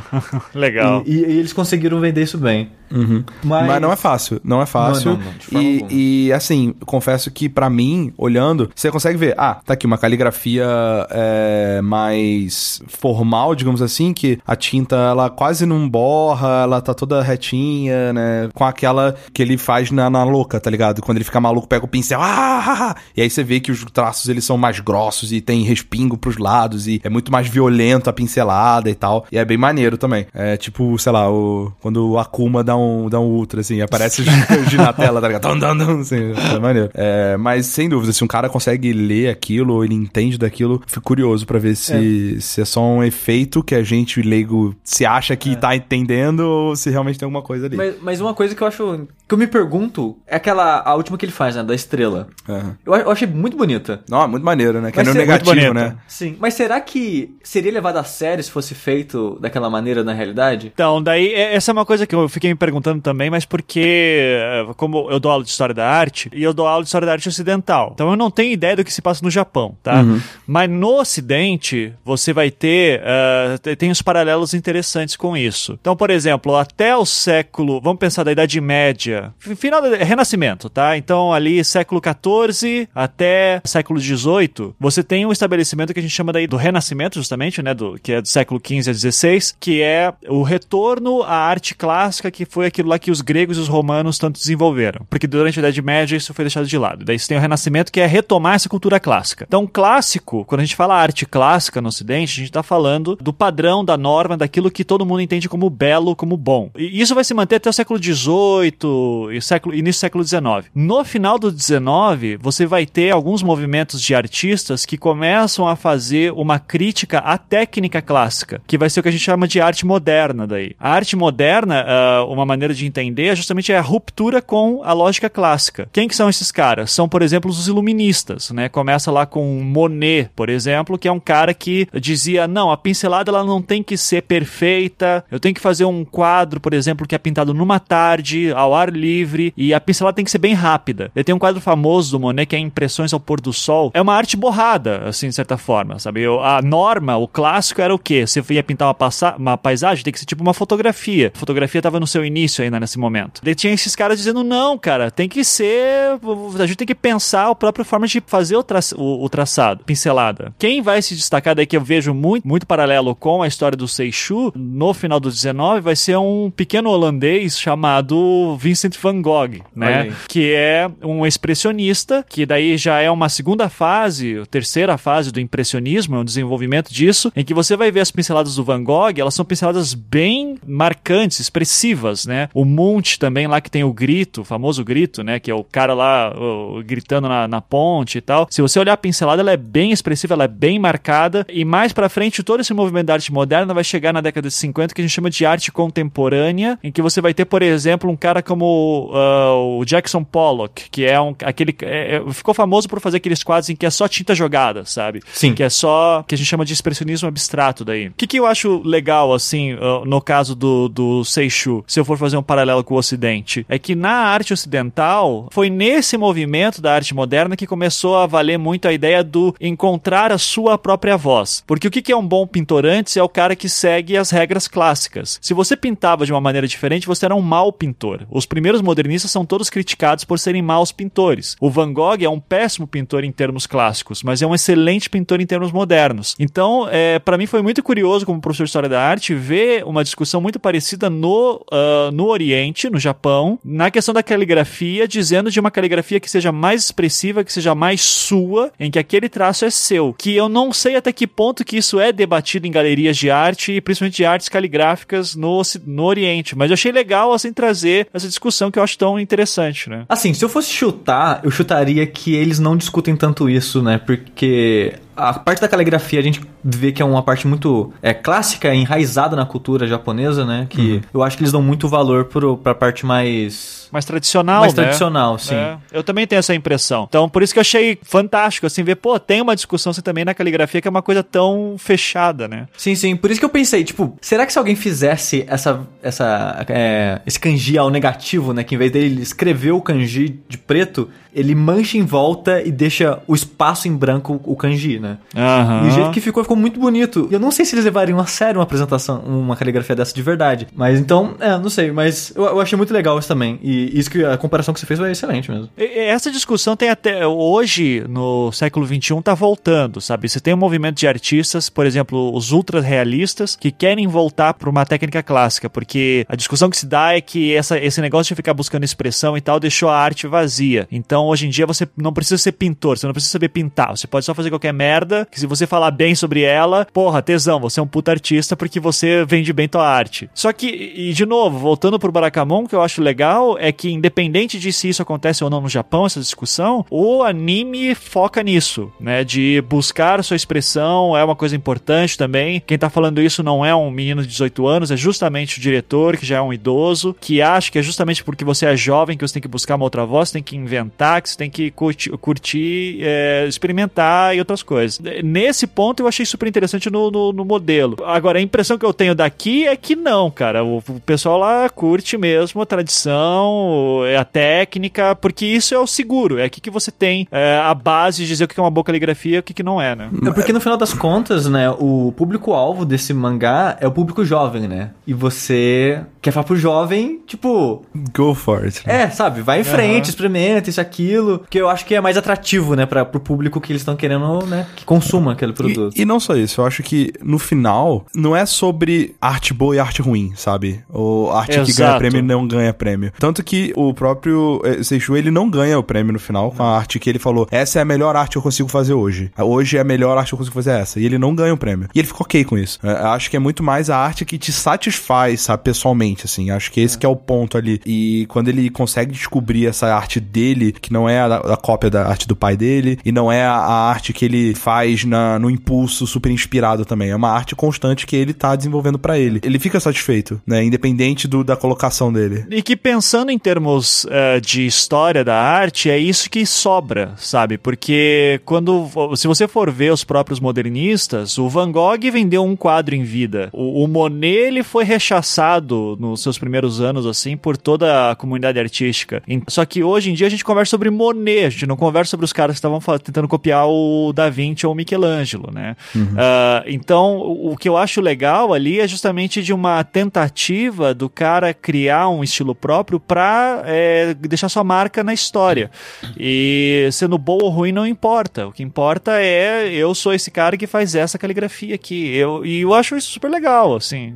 Legal. E, e, e, eles conseguiram vender isso bem. Uhum. Mas... Mas... não é fácil, não é fácil. Não, não, não, e, e, assim, confesso que para mim, olhando, você consegue ver, ah, tá aqui uma caligrafia é, mais formal, digamos assim, que a tinta ela quase não borra, ela tá toda retinha, né? Com aquela que ele faz na, na louca, tá ligado? Quando ele fica maluco, pega o pincel, ah, e aí você vê que os traços eles são mais grossos e tem respingo pros lados e é muito mais violento a pincelada e tal. E é bem maneiro também. É tipo, sei lá, o, quando o Akuma dá um, dá um ultra, assim, aparece o G na tela, tá ligado? Dum, dum, dum, assim, é maneiro. É, mas sem dúvida, se um cara consegue ler aquilo, ou ele entende daquilo, fico curioso para ver se é. se é só um efeito que a gente, leigo, se acha que é. tá entendendo ou se realmente tem alguma coisa ali. Mas, mas uma coisa que eu acho. que eu me pergunto é aquela. a última que ele faz, né? Da estrela. Uhum. Eu, eu achei muito bonita. Não, muito maneiro, né? Que é no negativo, né? Sim. Mas será que seria levado a sério se fosse feito daquela maneira na realidade? Então, daí, é, essa é uma coisa que eu fiquei me perguntando também, mas porque, eh, como eu dou aula de história da arte, e eu dou aula de história da arte ocidental. Então eu não tenho ideia do que se passa no Japão, tá? Uhum. Mas no ocidente, você vai ter. Uh, tem uns paralelos interessantes com isso. Então, por exemplo, até o século. Vamos pensar da Idade Média. Final do Renascimento, tá? Então, ali, século XIV até século XVIII, você tem um estabelecimento que a gente chama daí do Renascimento, justamente, né? Do, que é do século XV a XVI, que é o retorno à arte clássica, que foi aquilo lá que os gregos e os romanos tanto desenvolveram. Porque durante a Idade Média isso foi deixado de lado. Daí você tem o Renascimento, que é retomar essa cultura clássica. Então, clássico, quando a gente fala arte clássica no Ocidente, a gente está falando do padrão, da norma, daquilo que todo mundo entende como belo, como bom. E isso vai se manter até o século XVIII e século, início do século XIX. No final do XIX, você vai ter alguns movimentos de artistas que começam a fazer uma crítica à técnica clássica, que vai ser o que a gente chama de arte moderna daí. A arte moderna, uh, uma maneira de entender, é justamente a ruptura com a lógica clássica. Quem que são esses caras? São, por exemplo, os iluministas, né? Começa lá com Monet, por exemplo, que é um cara que dizia, não, a pincelada ela não tem que ser perfeita, eu tenho que fazer um quadro, por exemplo, que é pintado numa tarde, ao ar livre, e a pincelada tem que ser bem rápida. Ele tem um quadro famoso do Monet que é Impressões ao Pôr do Sol. É uma arte borrada, assim, de certa forma, sabe? A norma, o clássico era o quê? Você ia pintar uma, uma paisagem, tem que ser tipo uma fotografia. A fotografia estava no seu início ainda nesse momento. Daí tinha esses caras dizendo, não, cara, tem que ser... A gente tem que pensar a própria forma de fazer o, tra o, o traçado, pincelada. Quem vai se destacar daí que eu vejo muito, muito paralelo com a história do Seixu, no final do 19, vai ser um pequeno holandês chamado Vincent van Gogh, né? Que é um expressionista, que daí já é uma segunda fase, terceira fase do impressionismo, é um desenvolvimento disso, em que você vai ver as pinceladas do Van Gogh, elas são pinceladas bem marcantes, expressivas, né? O Munch também lá que tem o grito, o famoso grito, né? Que é o cara lá o, gritando na, na ponte e tal. Se você olhar a pincelada, ela é bem expressiva, ela é bem marcada, e mais para frente todo esse movimento da arte moderna vai chegar na década de 50 que a gente chama de arte contemporânea, em que você vai ter, por exemplo, um cara como uh, o Jackson Pollock, que é um, aquele. É, é, ficou famoso por fazer aqueles quadros em que é só tinta jogada, sabe? Sim. Que é só. que a gente chama de expressionismo abstrato daí. O que, que eu acho legal, assim, uh, no caso do, do Seixu, se eu for fazer um paralelo com o Ocidente, é que na arte ocidental, foi nesse movimento da arte moderna que começou a valer muito a ideia do encontrar a sua própria voz. Porque o que, que é um bom pintor antes é o cara que segue as regras clássicas. Se você pintava de uma maneira diferente, você era um mau pintor. Os primeiros modernistas são todos criticados por serem maus pintores. O Van Gogh é um péssimo pintor em termos clássicos, mas é um excelente pintor em termos modernos. Então, é, para mim foi muito curioso, como professor de História da Arte, ver uma discussão muito parecida no uh, no Oriente, no Japão, na questão da caligrafia, dizendo de uma caligrafia que seja mais expressiva, que seja mais sua, em que aquele traço é seu. Que eu não sei até que ponto que isso é debatido em galerias de arte, principalmente de artes caligráficas no, no Oriente. Mas eu achei legal, assim, trazer essa discussão que eu acho tão interessante, né? Assim, se eu fosse chutar, eu chutaria que eles não discutem tanto isso, né? Porque a parte da caligrafia a gente vê que é uma parte muito é, clássica, enraizada na cultura japonesa, né? Que uhum. eu acho que eles dão muito valor pro, pra parte mais. Mais tradicional, Mais né? tradicional, sim. É, eu também tenho essa impressão. Então, por isso que eu achei fantástico, assim, ver, pô, tem uma discussão assim, também na caligrafia que é uma coisa tão fechada, né? Sim, sim. Por isso que eu pensei, tipo, será que se alguém fizesse essa, essa, é, esse kanji ao negativo, né? Que em vez dele escrever o kanji de preto, ele mancha em volta e deixa o espaço em branco o kanji, né? Uhum. E o jeito que ficou, ficou muito bonito. Eu não sei se eles levariam a sério uma apresentação, uma caligrafia dessa de verdade. Mas então, é, não sei. Mas eu, eu achei muito legal isso também. E isso que a comparação que você fez foi excelente mesmo. Essa discussão tem até hoje, no século XXI, tá voltando, sabe? Você tem um movimento de artistas, por exemplo, os ultra realistas, que querem voltar para uma técnica clássica, porque a discussão que se dá é que essa, esse negócio de ficar buscando expressão e tal deixou a arte vazia. Então, hoje em dia, você não precisa ser pintor, você não precisa saber pintar, você pode só fazer qualquer merda que se você falar bem sobre ela, porra, tesão, você é um puta artista porque você vende bem tua arte. Só que, e de novo, voltando pro Barakamon, que eu acho legal é que, independente de se isso acontece ou não no Japão, essa discussão, o anime foca nisso, né? De buscar sua expressão é uma coisa importante também. Quem tá falando isso não é um menino de 18 anos, é justamente o diretor, que já é um idoso, que acha que é justamente porque você é jovem que você tem que buscar uma outra voz, tem que inventar, que você tem que curtir, curtir é, experimentar e outras coisas nesse ponto eu achei super interessante no, no, no, modelo. Agora, a impressão que eu tenho daqui é que não, cara. O, o pessoal lá curte mesmo a tradição, é a técnica, porque isso é o seguro. É aqui que você tem é, a base de dizer o que é uma boa caligrafia e o que não é, né? É porque no final das contas, né, o público-alvo desse mangá é o público jovem, né? E você quer falar pro jovem, tipo. Go for it. Né? É, sabe? Vai em frente, uhum. experimenta isso, aquilo. Que eu acho que é mais atrativo, né, pra, pro público que eles estão querendo, né, que consuma aquele produto. E, e, não só isso, eu acho que no final não é sobre arte boa e arte ruim, sabe? Ou arte Exato. que ganha prêmio e não ganha prêmio. Tanto que o próprio eh, Seishu, ele não ganha o prêmio no final com a arte que ele falou, essa é a melhor arte que eu consigo fazer hoje. Hoje é a melhor arte que eu consigo fazer essa. E ele não ganha o prêmio. E ele ficou ok com isso. Eu acho que é muito mais a arte que te satisfaz, sabe, pessoalmente, assim. Acho que esse é. que é o ponto ali. E quando ele consegue descobrir essa arte dele, que não é a, a cópia da arte do pai dele, e não é a, a arte que ele faz na, no impulso super inspirado também. É uma arte constante que ele tá desenvolvendo para ele. Ele fica satisfeito, né? Independente do, da colocação dele. E que pensando em termos uh, de história da arte, é isso que sobra, sabe? Porque quando. Se você for ver os próprios modernistas, o Van Gogh vendeu um quadro em vida. O, o Monet, ele foi rechaçado nos seus primeiros anos, assim, por toda a comunidade artística. Só que hoje em dia a gente conversa sobre Monet, a gente não conversa sobre os caras que estavam tentando copiar o Da Vinci ou o Michelangelo, né? Uhum. Uh, então, o que eu acho legal ali é justamente de uma tentativa do cara criar um estilo próprio para é, deixar sua marca na história. E sendo bom ou ruim não importa. O que importa é eu sou esse cara que faz essa caligrafia aqui. Eu, e eu acho isso super legal, assim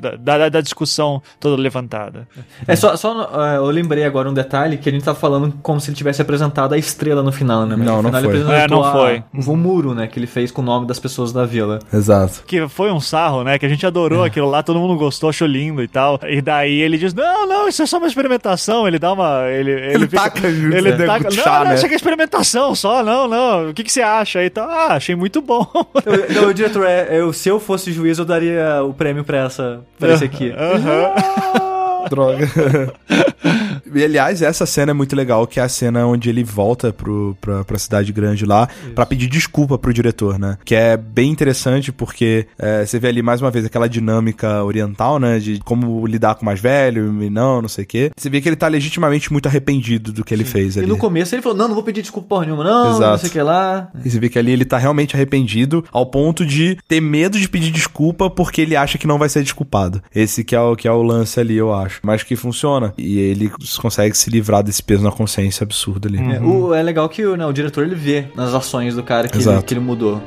da, da, da, discussão toda levantada. É, só, só uh, eu lembrei agora um detalhe que a gente tá falando como se ele tivesse apresentado a estrela no final, né? Mas não, no não foi. É, não foi. O muro, né? Que ele fez com o nome das pessoas da vila. Exato. Que foi um sarro, né? Que a gente adorou é. aquilo lá, todo mundo gostou, achou lindo e tal. E daí ele diz: Não, não, isso é só uma experimentação. Ele dá uma. Ele, ele, ele fica, taca Ele né? taca. Não, chá, não, né? isso aqui é experimentação só, não, não. O que, que você acha aí? Tal? Ah, achei muito bom. Não, o diretor, é, eu, se eu fosse juiz, eu daria o prêmio pra, essa, pra esse aqui. Droga. E, aliás, essa cena é muito legal, que é a cena onde ele volta pro, pra, pra cidade grande lá para pedir desculpa pro diretor, né? Que é bem interessante porque é, você vê ali mais uma vez aquela dinâmica oriental, né? De como lidar com o mais velho e não, não sei o quê. Você vê que ele tá legitimamente muito arrependido do que Sim. ele fez ali. E no começo ele falou, não, não vou pedir desculpa porra nenhuma, não, Exato. não sei o que lá. E você vê que ali ele tá realmente arrependido ao ponto de ter medo de pedir desculpa porque ele acha que não vai ser desculpado. Esse que é o, que é o lance ali, eu acho. Mas que funciona. E ele consegue se livrar desse peso na consciência absurdo ali. É, o, é legal que né, o diretor ele vê nas ações do cara que, ele, que ele mudou.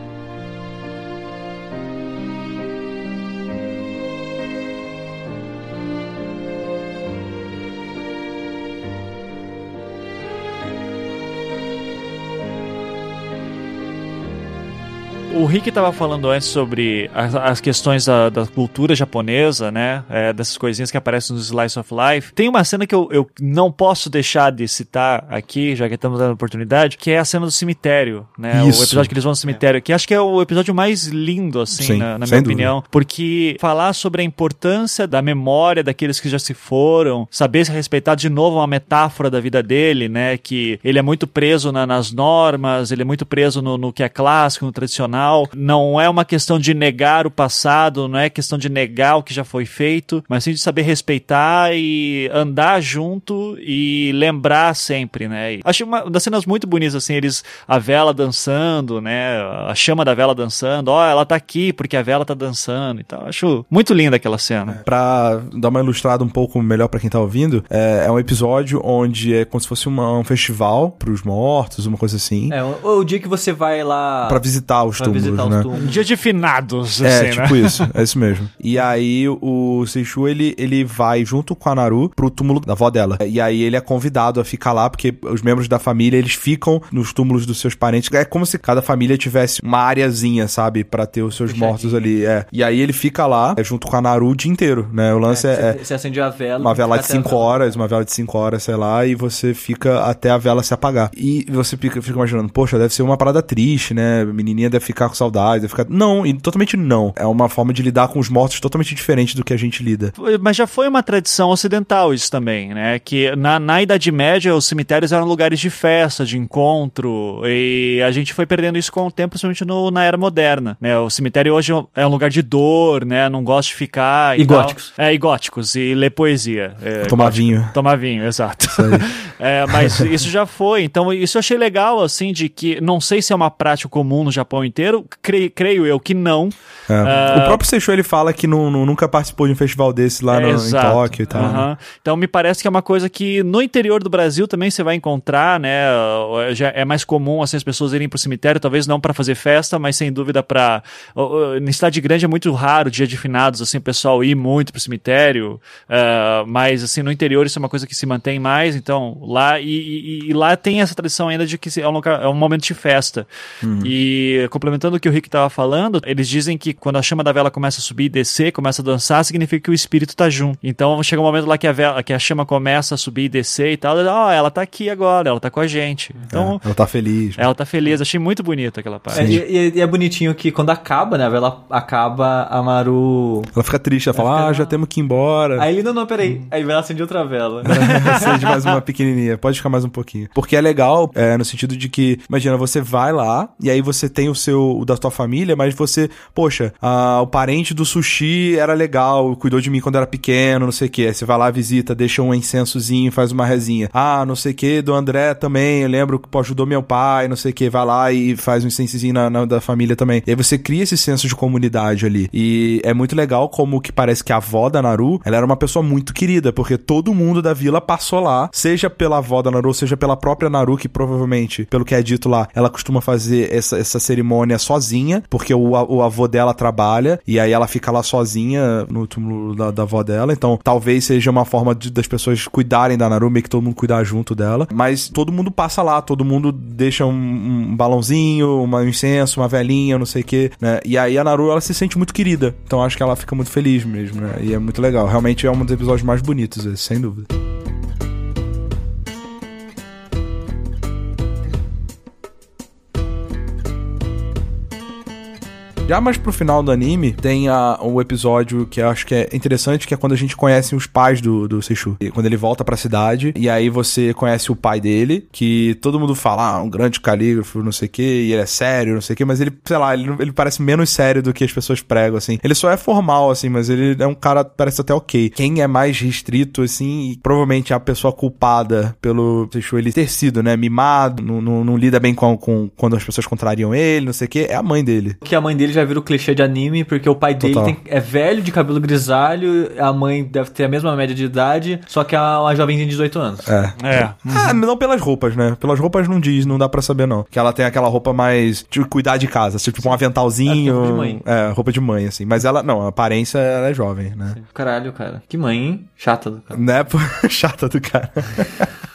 Rick estava falando antes sobre as, as questões da, da, cultura japonesa, né? É, dessas coisinhas que aparecem no Slice of Life. Tem uma cena que eu, eu não posso deixar de citar aqui, já que estamos dando a oportunidade, que é a cena do cemitério, né? Isso. O episódio que eles vão no cemitério, é. que acho que é o episódio mais lindo, assim, Sim, na, na minha dúvida. opinião. Porque falar sobre a importância da memória daqueles que já se foram, saber se respeitar de novo uma metáfora da vida dele, né? Que ele é muito preso na, nas normas, ele é muito preso no, no que é clássico, no tradicional. Não é uma questão de negar o passado, não é questão de negar o que já foi feito, mas sim de saber respeitar e andar junto e lembrar sempre, né? E achei uma das cenas muito bonitas, assim, eles, a vela dançando, né? A chama da vela dançando, ó, oh, ela tá aqui porque a vela tá dançando e tal. Acho muito linda aquela cena. É, pra dar uma ilustrada um pouco melhor para quem tá ouvindo, é, é, um episódio onde é como se fosse uma, um festival pros mortos, uma coisa assim. É, o, o dia que você vai lá. Pra visitar os, pra túmulos, visitar né? os túmulos. Dia de finados, é, assim, tipo né? isso. É isso mesmo. E aí o Seishu, ele, ele vai junto com a Naru pro túmulo da avó dela. E aí ele é convidado a ficar lá, porque os membros da família, eles ficam nos túmulos dos seus parentes. É como se cada família tivesse uma areazinha, sabe? para ter os seus mortos ali. É. E aí ele fica lá, é, junto com a Naru o dia inteiro, né? O lance é... é você acende a vela. Uma vela de 5 horas, uma vela de 5 horas, sei lá, e você fica até a vela se apagar. E você fica, fica imaginando, poxa, deve ser uma parada triste, né? A menininha deve ficar com saudade, deve ficar... Não, e totalmente não. É uma forma de lidar com os mortos totalmente diferente do que a gente lida. Mas já foi uma tradição ocidental isso também, né? Que na, na Idade Média os cemitérios eram lugares de festa, de encontro, e a gente foi perdendo isso com o tempo, principalmente no, na era moderna, né? O cemitério hoje é um lugar de dor, né? Não gosto de ficar... E, e góticos. É, e góticos, e ler poesia. É, tomar vinho. Tomar vinho, exato. é, mas isso já foi, então isso eu achei legal, assim, de que, não sei se é uma prática comum no Japão inteiro, creio, creio eu que não. É. Uh, o próprio Seixo, ele fala que não, não, nunca participou de um festival desse lá no, em Tóquio e tal. Né? Então me parece que é uma coisa que no interior do Brasil também você vai encontrar, né? Já é mais comum assim, as pessoas irem pro cemitério, talvez não para fazer festa, mas sem dúvida para Na cidade grande é muito raro, dia de finados, assim, o pessoal ir muito pro cemitério, uh, mas assim, no interior isso é uma coisa que se mantém mais, então lá, e, e, e lá tem essa tradição ainda de que é um, local, é um momento de festa. Uhum. E complementando o que o Rick tava falando, eles dizem que quando a chama da vela começa a subir e descer, começa a dançar, significa que o espírito tá junto. Então chega um momento lá que a, vela, que a chama começa a subir e descer e tal, ó, oh, ela tá aqui agora, ela tá com a gente. Então, é, ela tá feliz. Ela tá feliz, achei muito bonito aquela parte. É, e, e, é bonitinho que quando acaba, né, a vela acaba, a Maru... Ela fica triste, ela, ela fala, fica... ah, já temos que ir embora. Aí ele, não, não, peraí. Aí ela acende outra vela. acende mais uma pequenininha, pode ficar mais um pouquinho. Porque é legal, é, no sentido de que, imagina, você vai lá, e aí você tem o seu, o da tua família, mas você, poxa, a, o parente do sushi era legal, cuidou de mim quando era pequeno, não sei o que. Você vai lá, visita, deixa um incensozinho, faz uma resinha. Ah, não sei o que, do André também, eu lembro que ajudou meu pai, não sei o que. Vai lá e faz um incensozinho na, na, da família também. E aí você cria esse senso de comunidade ali. E é muito legal como que parece que a avó da Naru, ela era uma pessoa muito querida, porque todo mundo da vila passou lá, seja pela avó da Naru, seja pela própria Naru, que provavelmente, pelo que é dito lá, ela costuma fazer essa, essa cerimônia sozinha, porque o, o avô dela trabalha, e aí ela fica lá sozinha no túmulo da, da avó dela. Então, talvez seja uma forma de, das pessoas cuidarem da Naru, meio que todo mundo cuidar junto dela. Mas todo mundo passa lá, todo mundo deixa um, um balãozinho, uma, um incenso, uma velhinha, não sei o que, né? E aí a Naru, ela se sente muito querida. Então, acho que ela fica muito feliz mesmo, né? E é muito legal. Realmente é um dos episódios mais bonitos, esse, sem dúvida. Já mais pro final do anime, tem a, um episódio que eu acho que é interessante, que é quando a gente conhece os pais do, do Seishu. Quando ele volta pra cidade, e aí você conhece o pai dele, que todo mundo fala, ah, um grande calígrafo, não sei o que, e ele é sério, não sei o que, mas ele, sei lá, ele, ele parece menos sério do que as pessoas pregam, assim. Ele só é formal, assim, mas ele é um cara, parece até ok. Quem é mais restrito, assim, e provavelmente a pessoa culpada pelo Seishu ele ter sido, né, mimado, não, não, não lida bem com, com quando as pessoas contrariam ele, não sei o que, é a mãe dele. Que a mãe dele já já vira o clichê de anime, porque o pai dele tem, é velho, de cabelo grisalho, a mãe deve ter a mesma média de idade, só que é uma jovem de 18 anos. É. É. Uhum. Ah, não pelas roupas, né? Pelas roupas não diz, não dá pra saber, não. Que ela tem aquela roupa mais de cuidar de casa, assim, tipo um aventalzinho. É, roupa de mãe. É, roupa de mãe, assim. Mas ela, não, a aparência, ela é jovem, né? Caralho, cara. Que mãe, hein? Chata do cara. Né? Chata do cara.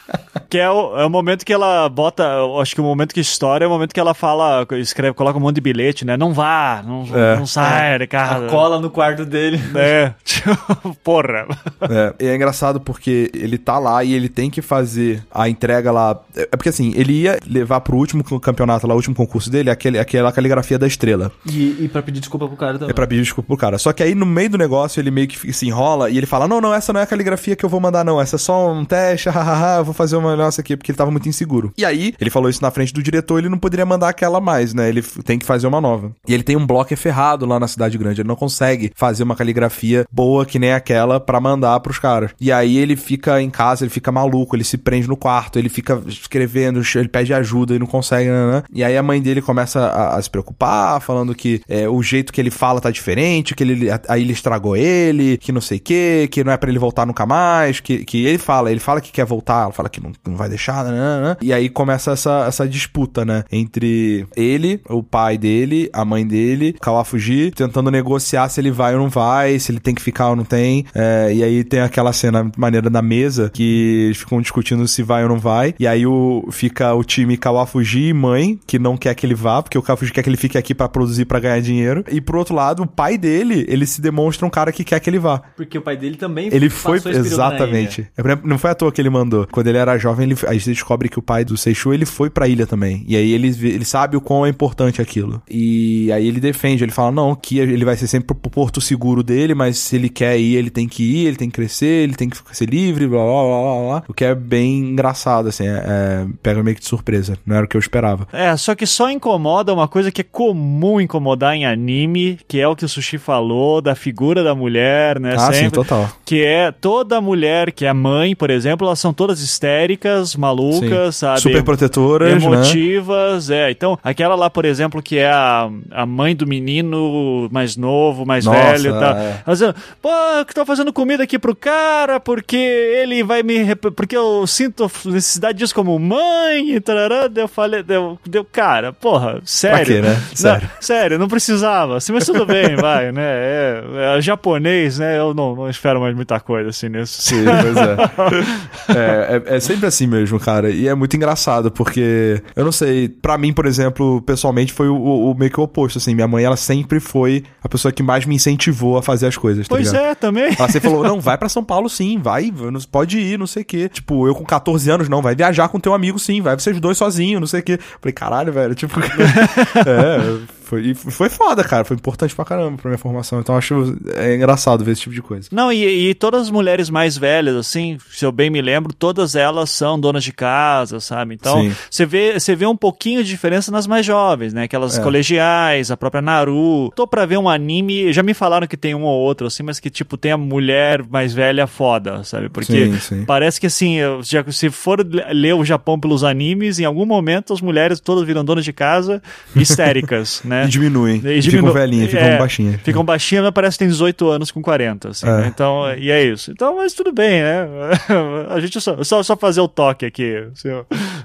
Que é o, é o momento que ela bota. eu Acho que o momento que estoura é o momento que ela fala, escreve, coloca um monte de bilhete, né? Não vá, não, É. não sai de casa. A cola no quarto dele. É, tipo, porra. É, e é engraçado porque ele tá lá e ele tem que fazer a entrega lá. É porque assim, ele ia levar pro último campeonato lá, o último concurso dele, aquele, aquela caligrafia da estrela. E, e pra pedir desculpa pro cara também. É pra pedir desculpa pro cara. Só que aí no meio do negócio ele meio que se enrola e ele fala: Não, não, essa não é a caligrafia que eu vou mandar, não. Essa é só um teste, hahaha, eu vou fazer uma nossa aqui, porque ele tava muito inseguro. E aí, ele falou isso na frente do diretor, ele não poderia mandar aquela mais, né? Ele tem que fazer uma nova. E ele tem um bloco ferrado lá na cidade grande. Ele não consegue fazer uma caligrafia boa que nem aquela pra mandar pros caras. E aí ele fica em casa, ele fica maluco, ele se prende no quarto, ele fica escrevendo, ele pede ajuda e não consegue, né? né? E aí a mãe dele começa a, a se preocupar, falando que é, o jeito que ele fala tá diferente, que ele, a, a ilha estragou ele, que não sei o que, que não é pra ele voltar nunca mais, que, que ele fala, ele fala que quer voltar, ela fala que não, não vai deixar, né, né, né? E aí começa essa, essa disputa, né? Entre ele, o pai dele, a mãe dele, Kawafuji, tentando negociar se ele vai ou não vai, se ele tem que ficar ou não tem. É, e aí tem aquela cena maneira da mesa que eles ficam discutindo se vai ou não vai. E aí o, fica o time Kawafuji e mãe, que não quer que ele vá, porque o Kawafuji quer que ele fique aqui pra produzir pra ganhar dinheiro. E pro outro lado, o pai dele, ele se demonstra um cara que quer que ele vá. Porque o pai dele também Ele foi, exatamente. É, por Não foi à toa que ele mandou. Quando ele era jovem, ele, aí você descobre que o pai do Seichu, ele foi pra ilha também. E aí ele, ele sabe o quão é importante aquilo. E aí ele defende, ele fala, não, que ele vai ser sempre pro porto seguro dele, mas se ele quer ir, ele tem que ir, ele tem que crescer, ele tem que ser livre, blá, blá, blá, blá, blá. O que é bem engraçado, assim, é, é- pega meio que de surpresa. Não era o que eu esperava. É, só que só incomoda uma coisa que é comum incomodar em anime, que é o que o Sushi falou, da figura da mulher, né? ah, sim, sempre. total. Que é toda mulher que é mãe, por exemplo, elas são todas histéricas, malucas, Sim. sabe? Super protetoras, né? Emotivas, é. Então, aquela lá, por exemplo, que é a, a mãe do menino mais novo, mais Nossa, velho e tal. é. Ela dizendo, pô, que tô fazendo comida aqui pro cara porque ele vai me. Porque eu sinto necessidade disso como mãe e tarará. Eu falei, deu, deu cara, porra, sério. quê, né? Não, Sério. sério, não precisava. Assim, mas tudo bem, vai, né? É, é japonês, né? Eu não, não espero mais muita coisa assim nisso. Sim, pois é. é. É. sempre assim mesmo, cara. E é muito engraçado, porque eu não sei, pra mim, por exemplo, pessoalmente, foi o, o- meio que o oposto. Assim, minha mãe, ela sempre foi a pessoa que mais me incentivou a fazer as coisas. Tá Pois ligado? é, também. Ela sempre falou, não, vai pra São Paulo sim, vai, pode ir, não sei o quê. Tipo, eu com 14 anos, não, vai viajar com teu amigo sim, vai vocês dois sozinhos, não sei o quê. Falei, caralho, velho, tipo... é, foi, e foi foda, cara, foi importante pra caramba pra minha formação. Então acho é engraçado ver esse tipo de coisa. Não, e, e todas as mulheres mais velhas, assim, se eu bem me lembro, todas elas são donas de casa, sabe? Então, Sim. você vê, você vê um pouquinho de diferença nas mais jovens, né? Aquelas É. colegiais, a própria Naru. Tô pra ver um anime, já me falaram que tem um ou outro, assim, mas que, tipo, tem a mulher mais velha foda, sabe? Porque Sim, sim. parece que, assim, já, se for ler o Japão pelos animes, em algum momento as mulheres todas viram donas de casa histéricas, né? E diminuem, E ficam diminu- velhinhas, ficam é, baixinhas. Ficam baixinhas, mas parece que tem 18 anos com 40, assim, É. né? Então, e é isso. Então, mas tudo bem, né? A gente só, só, só fazer o toque aqui. assim.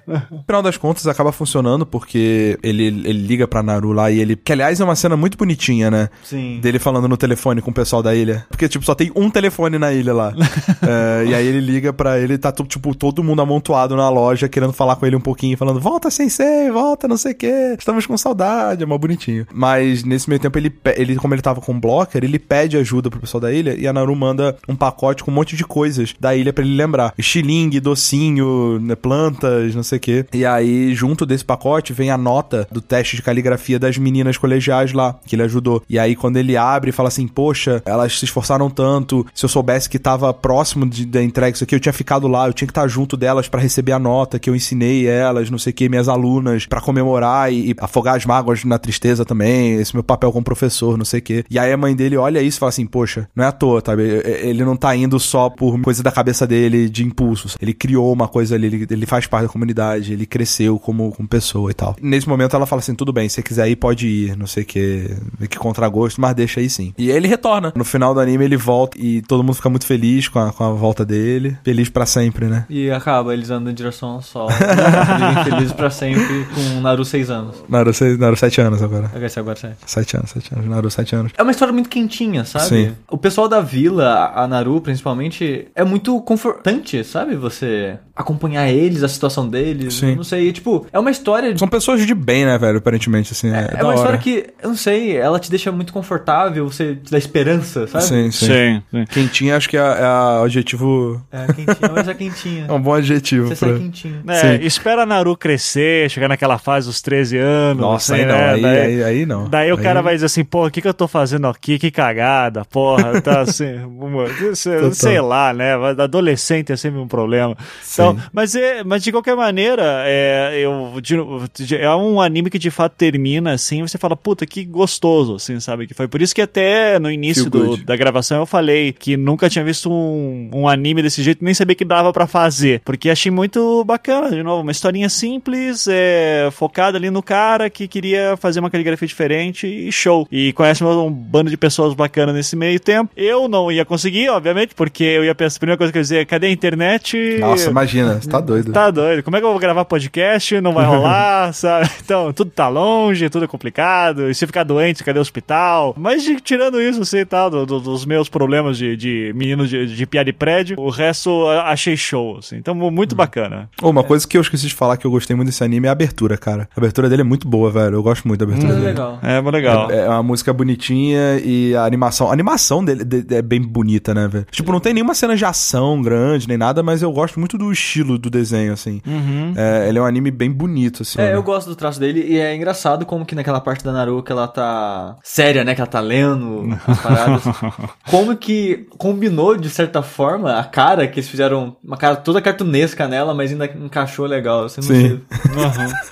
No final das contas, acaba funcionando porque ele, ele liga pra Naru lá e ele. Que aliás é uma cena muito bonitinha, né? Sim. Dele falando no telefone com o pessoal da ilha. Porque, tipo, só tem um telefone na ilha lá. É, e aí ele liga pra ele, tá tipo, todo mundo amontoado na loja, querendo falar com ele um pouquinho, falando: Volta, sensei, volta, não sei o quê, estamos com saudade, é mó bonitinho. Mas nesse meio tempo, ele, ele, como ele tava com um blocker, ele pede ajuda pro pessoal da ilha e a Naru manda um pacote com um monte de coisas da ilha pra ele lembrar: estilingue, docinho, né, plantas, não sei o quê. E aí, junto desse pacote, vem a nota do teste de caligrafia das meninas colegiais lá, que ele ajudou. E aí, quando ele abre, fala assim: Poxa, elas se esforçaram tanto. Se eu soubesse que tava próximo de, da entrega, isso aqui, eu tinha ficado lá, eu tinha que estar junto delas pra receber a nota que eu ensinei elas, não sei o que, minhas alunas, pra comemorar e, e afogar as mágoas na tristeza também. Esse meu papel como professor, não sei o que. E aí a mãe dele olha isso e fala assim: Poxa, não é à toa, sabe? Ele não tá indo só por coisa da cabeça dele de impulsos. Ele criou uma coisa ali, ele, ele faz parte da comunidade. Ele cresceu como, como pessoa e tal. Nesse momento ela fala assim: tudo bem, se você quiser ir, pode ir, não sei o que, que contragosto, mas deixa aí sim. E aí ele retorna. No final do anime ele volta e todo mundo fica muito feliz com a, com a volta dele. Feliz pra sempre, né? E acaba eles andando em direção ao sol. felizes pra sempre com o Naru 6 anos. Naru, seis- Naru 7 anos agora. Agora esse agora sete. 7 anos, 7 anos. Naru 7 anos. É uma história muito quentinha, sabe? Sim. O pessoal da vila, a Naru principalmente, é muito confortante, sabe? Você acompanhar eles, a situação deles. Sim. Não sei, tipo, é uma história. São pessoas de bem, né, velho? Aparentemente, assim. É, É da uma hora. história que, eu não sei, ela te deixa muito confortável, você te dá esperança, sabe? Sim, sim. Sim, sim. Quentinha, acho que é, é a adjetivo. É quentinha, mas é quentinha. É um bom adjetivo. Você pra- sai quentinho. É, Sim. espera a Naru crescer, chegar naquela fase dos 13 anos. Nossa, assim, aí não, né? aí, daí, aí, aí não. daí o Aí- cara vai dizer assim, pô, o que, que eu tô fazendo aqui? Que cagada, porra. Tá assim, uma- sei, sei lá, né? Adolescente é sempre um problema. Então, mas, é, mas de qualquer maneira, é, eu, é um anime que de fato termina assim, você fala, puta, que gostoso, assim, sabe? Que foi por isso que até no início do, da gravação eu falei que nunca tinha visto um, um anime desse jeito, nem sabia que dava pra fazer. Porque achei muito bacana, de novo, uma historinha simples, é, focada ali no cara que queria fazer uma caligrafia diferente e show. E conhece um bando de pessoas bacanas nesse meio tempo. Eu não ia conseguir, obviamente, porque eu ia pensar, a primeira coisa que eu ia dizer, cadê a internet? Nossa, imagina, você tá doido. Tá doido. Como é que eu vou gravar podcast? Não vai rolar, sabe? Então, tudo tá longe, tudo é complicado. E se ficar doente, cadê o hospital? Mas de- tirando isso, assim, tal, do- do- dos meus problemas de, de menino de, de piada de prédio, o resto eu achei show, assim. Então, muito bacana. Ô, uma coisa que eu esqueci de falar que eu gostei muito desse anime é a abertura, cara. A abertura dele é muito boa, velho. Eu gosto muito da abertura É dele. legal. É, muito legal. É uma música bonitinha e a animação. A animação dele de- é bem bonita, né, velho? Tipo, não tem nenhuma cena de ação grande nem nada, mas eu gosto muito do estilo do desenho, assim. É, ele é um anime bem bonito, assim. É, né? eu gosto do traço dele e é engraçado como que naquela parte da Naru que ela tá séria, né? Que ela tá lendo as paradas. como que combinou, de certa forma, a cara que eles fizeram, uma cara toda cartunesca nela, mas ainda encaixou legal. Você não Sim.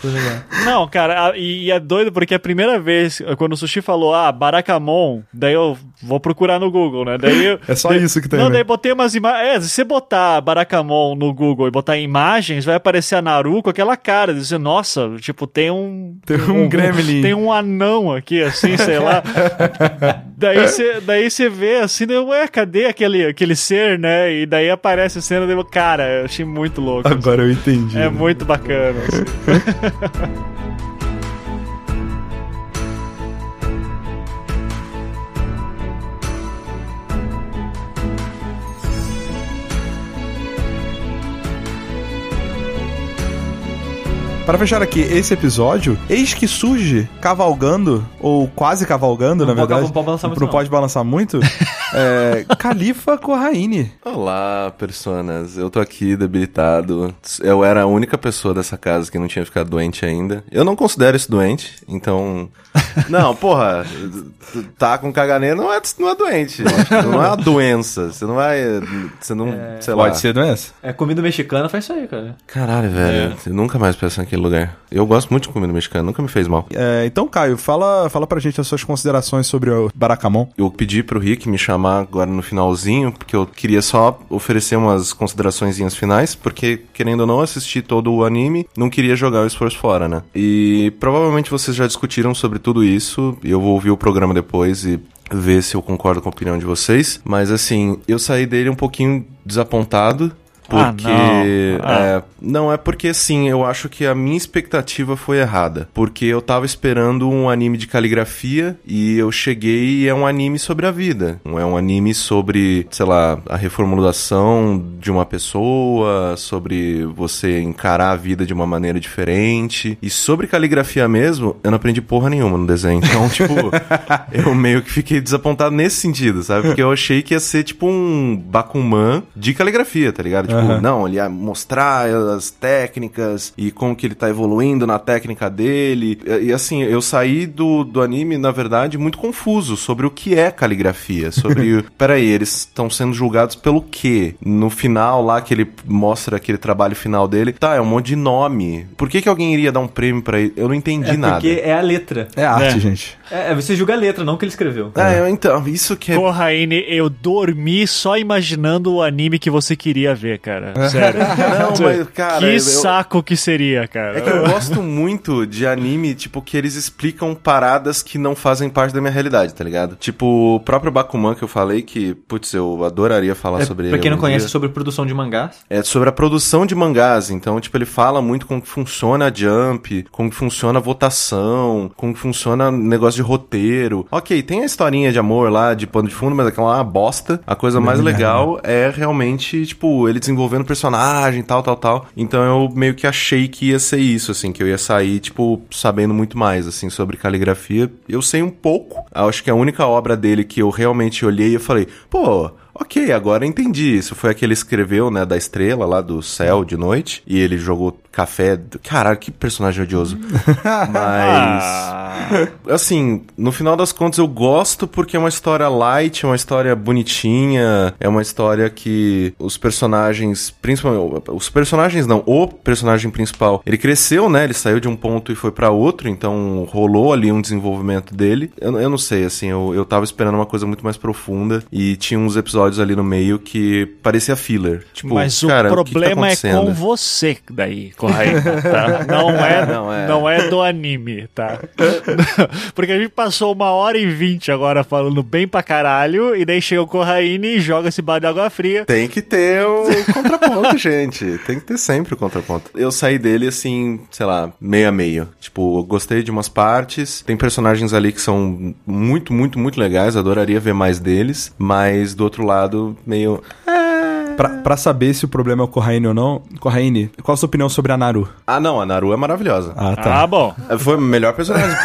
Foi legal. Não, cara, a- e, e é doido porque a primeira vez, quando o Sushi falou, ah, Barakamon, daí eu vou procurar no Google, né? Daí eu- É só daí- isso que tem, Não, né? daí botei umas imagens. É, se você botar Barakamon no Google e botar imagens, vai aparecer a Naru com aquela cara, dizer, nossa, tipo, tem um. Tem um gremlin. Tem um anão aqui, assim, sei lá. daí você daí vê assim, daí, ué, cadê aquele, aquele ser, né? E daí aparece a cena, eu, cara, eu achei muito louco. assim. Agora eu entendi. É muito bacana. assim. Para fechar aqui esse episódio, eis que surge cavalgando, ou quase cavalgando, Não na pode- verdade. não pode balançar muito, Não não. pode balançar muito. É, Califa Corraine. Olá, personas. Eu tô aqui debilitado. Eu era a única pessoa dessa casa que não tinha ficado doente ainda. Eu não considero isso doente, então. Não, porra, tá com caganeira não é, não é doente. Não é uma doença. Você não vai. Você não. sei lá. Pode ser doença? É, comida mexicana faz isso aí, cara. Caralho, velho. Eu nunca mais peço naquele lugar. Eu gosto muito de comida mexicana, nunca me fez mal. É, então, Caio, fala, fala pra gente as suas considerações sobre o Barakamon. Eu pedi pro Rick me chamar agora no finalzinho, porque eu queria só oferecer umas consideraçõezinhas finais, porque, querendo ou não, assisti todo o anime, não queria jogar o esforço fora, né? E provavelmente vocês já discutiram sobre tudo isso, eu vou ouvir o programa depois e ver se eu concordo com a opinião de vocês. Mas assim, eu saí dele um pouquinho desapontado. Ah, Porque. não. Ah. é, não, é porque assim, eu acho que a minha expectativa foi errada. Porque eu tava esperando um anime de caligrafia e eu cheguei e é um anime sobre a vida. Não é um anime sobre, sei lá, a reformulação de uma pessoa, sobre você encarar a vida de uma maneira diferente. E sobre caligrafia mesmo, eu não aprendi porra nenhuma no desenho. Então, tipo, eu meio que fiquei desapontado nesse sentido, sabe? Porque eu achei que ia ser tipo um Bakuman de caligrafia, tá ligado? Tipo, não, ele ia mostrar as técnicas e como que ele tá evoluindo na técnica dele. E, e, assim, eu saí do, do anime, na verdade, muito confuso sobre o que é caligrafia. Sobre, peraí, eles estão sendo julgados pelo quê? No final lá, que ele mostra aquele trabalho final dele, tá, é um monte de nome. Por que que alguém iria dar um prêmio pra ele? Eu não entendi É nada. porque é a letra. É arte, É. gente. É, é, você julga a letra, não o que ele escreveu. É, eu- então, isso que é Corraine, eu dormi só imaginando o anime que você queria ver, cara. Cara. Sério. Não, mas, cara, que eu- saco que seria, cara. É que eu gosto muito de anime, tipo, que eles explicam paradas que não fazem parte da minha realidade, tá ligado? Tipo, o próprio Bakuman que eu falei, que, putz, eu adoraria falar É, sobre ele. pra quem não conhece, dia. é sobre produção de mangás. É sobre a produção de mangás, então, tipo, ele fala muito como que funciona a Jump, como que funciona a votação, como que funciona negócio de roteiro. Ok, tem a historinha de amor lá, de pano de fundo, mas aquela é uma bosta. A coisa mais legal é realmente, tipo, ele desenvolvendo personagem, tal, tal, tal. Então eu meio que achei que ia ser isso, assim, que eu ia sair, tipo, sabendo muito mais, assim, sobre caligrafia. Eu sei um pouco. Acho que a única obra dele que eu realmente olhei e falei, pô, Ok, agora entendi. Isso foi aquele que escreveu, né, da estrela lá do céu de noite. E ele jogou café. Caralho, que personagem odioso. Mas. Assim, no final das contas eu gosto porque é uma história light, é uma história bonitinha, é uma história que os personagens, principalmente os personagens não, o personagem principal, ele cresceu, né? Ele saiu de um ponto e foi pra outro, então rolou ali um desenvolvimento dele. Eu, eu não sei, assim, eu, eu tava esperando uma coisa muito mais profunda e tinha uns episódios ali no meio que parecia filler. Tipo, Mas cara, o o que que tá problema é com você daí, Corraine, tá? Não é, Não, é. não é do anime, tá? Porque a gente passou uma hora e vinte agora falando bem pra caralho, e daí chega o Corraine e joga esse balde de água fria. Tem que ter o contraponto, gente. Tem que ter sempre o contraponto. Eu saí dele assim, sei lá, meio a meio. Tipo, eu gostei de umas partes. Tem personagens ali que são muito, muito, muito legais. Adoraria ver mais deles. Mas do outro lado, meio. Pra, pra saber se o problema é o Corraine ou não, Corraine, qual a sua opinião sobre a Naru? Ah, não, a Naru é maravilhosa. Ah, tá. Ah, bom. Foi o melhor personagem,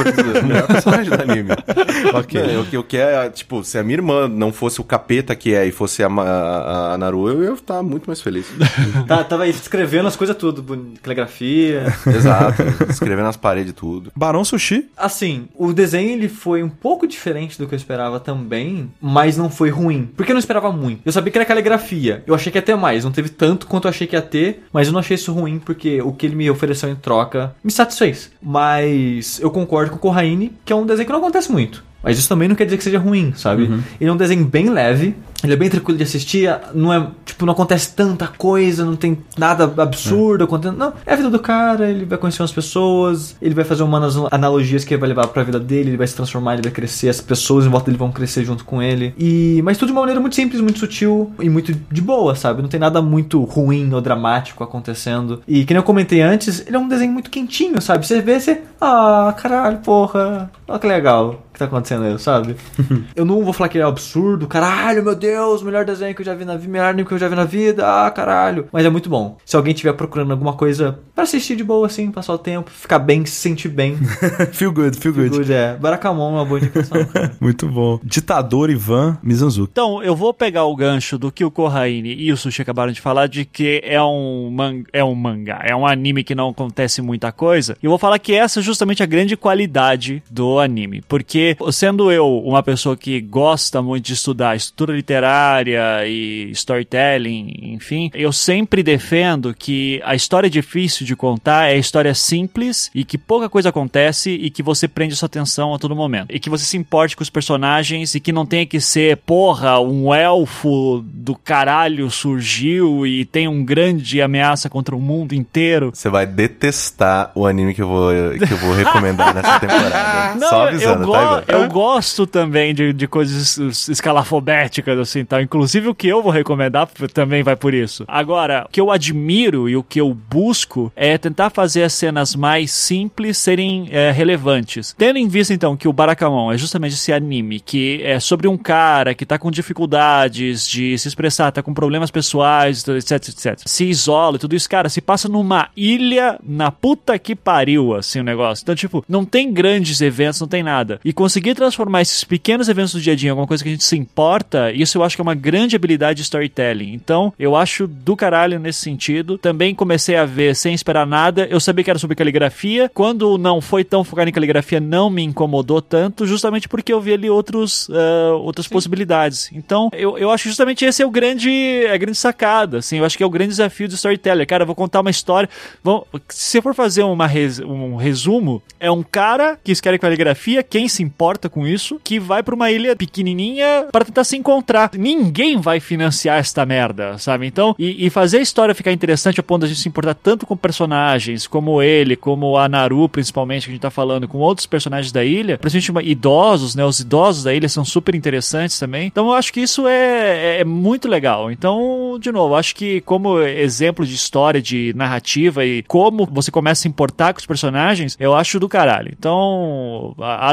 o melhor personagem do anime. Ok. Não, eu, eu que é, tipo, se a minha irmã não fosse o capeta que é e fosse a, a, a Naru, eu ia estar muito mais feliz. Tá, tava aí escrevendo as coisas tudo, caligrafia. Exato. Escrevendo nas paredes e tudo. Barão Sushi? Assim, o desenho ele foi um pouco diferente do que eu esperava também, mas não foi ruim. Porque eu não esperava muito. Eu sabia que era caligrafia. Eu achei que ia ter mais. Não teve tanto quanto eu achei que ia ter, mas eu não achei isso ruim porque o que ele me ofereceu em troca me satisfez. Mas eu concordo com o Corraine, que é um desenho que não acontece muito. Mas isso também não quer dizer que seja ruim, sabe? Ele é um desenho bem leve, ele é bem tranquilo de assistir, não é, tipo, não acontece tanta coisa, não tem nada absurdo acontecendo. Não, é a vida do cara, ele vai conhecer umas pessoas, ele vai fazer umas analogias que vai levar pra vida dele, ele vai se transformar, ele vai crescer, as pessoas em volta dele vão crescer junto com ele. E mas tudo de uma maneira muito simples, muito sutil e muito de boa, sabe? Não tem nada muito ruim ou dramático acontecendo. E que nem eu comentei antes, ele é um desenho muito quentinho, sabe? Você vê, você, ah, caralho, porra, olha que legal que tá acontecendo aí, sabe? eu não vou falar que ele é absurdo, caralho, meu Deus, melhor desenho que eu já vi na vida, melhor anime que eu já vi na vida, ah, caralho. Mas é muito bom. Se alguém estiver procurando alguma coisa pra assistir de boa, assim, passar o tempo, ficar bem, se sentir bem, feel good, feel good. good, é. Barakamon é uma boa indicação. Muito bom. Ditador Ivan Mizanzuki. Então, eu vou pegar o gancho do que o Corraine e o Sushi acabaram de falar, de que é um, man é um mangá, é um anime que não acontece muita coisa. E eu vou falar que essa é justamente a grande qualidade do anime. Porque, sendo eu uma pessoa que gosta muito de estudar estrutura literária e storytelling, enfim, eu sempre defendo que a história difícil de contar é a história simples e que pouca coisa acontece e que você prende sua atenção a todo momento. E que você se importe com os personagens e que não tenha que ser, porra, um elfo do caralho surgiu e tem um grande ameaça contra o mundo inteiro. Você vai detestar o anime que eu vou, que eu vou recomendar nessa temporada. Não, Só eu, avisando, go- tá, Eu gosto também de, de coisas es- escalafobéticas, assim, tal. Inclusive o que eu vou recomendar também vai por isso. Agora, o que eu admiro e o que eu busco é tentar fazer as cenas mais simples serem é, relevantes. Tendo em vista, então, que o Barakamon é justamente esse anime que é sobre um cara que tá com dificuldades de se expressar, tá com problemas pessoais, etc, etc. Se isola e tudo isso, cara, se passa numa ilha na puta que pariu, assim, o negócio. Então, tipo, não tem grandes eventos, não tem nada. E conseguir transformar esses pequenos eventos do dia a dia em alguma coisa que a gente se importa, isso eu acho que é uma grande habilidade de storytelling. Então, eu acho do caralho nesse sentido. Também comecei a ver sem esperar nada. Eu sabia que era sobre caligrafia. Quando não foi tão focado em caligrafia, não me incomodou tanto, justamente porque eu vi ali outros, ah, outras possibilidades. Então, eu, eu acho justamente esse é o grande, a grande sacada, assim. Eu acho que é o grande desafio do storyteller. Cara, eu vou contar uma história. Vamos, se você for fazer uma res- um resumo, é um cara que escreve caligrafia, quem se importa com isso, que vai pra uma ilha pequenininha para tentar se encontrar. Ninguém vai financiar esta merda, sabe? Então, e, e fazer a história ficar interessante a ponto de a gente se importar tanto com personagens como ele, como a Naru, principalmente, que a gente tá falando, com outros personagens da ilha, principalmente idosos, né? Os idosos da ilha são super interessantes também. Então, eu acho que isso é, é muito legal. Então, de novo, acho que como exemplo de história, de narrativa e como você começa a se importar com os personagens, eu acho do caralho. Então, a-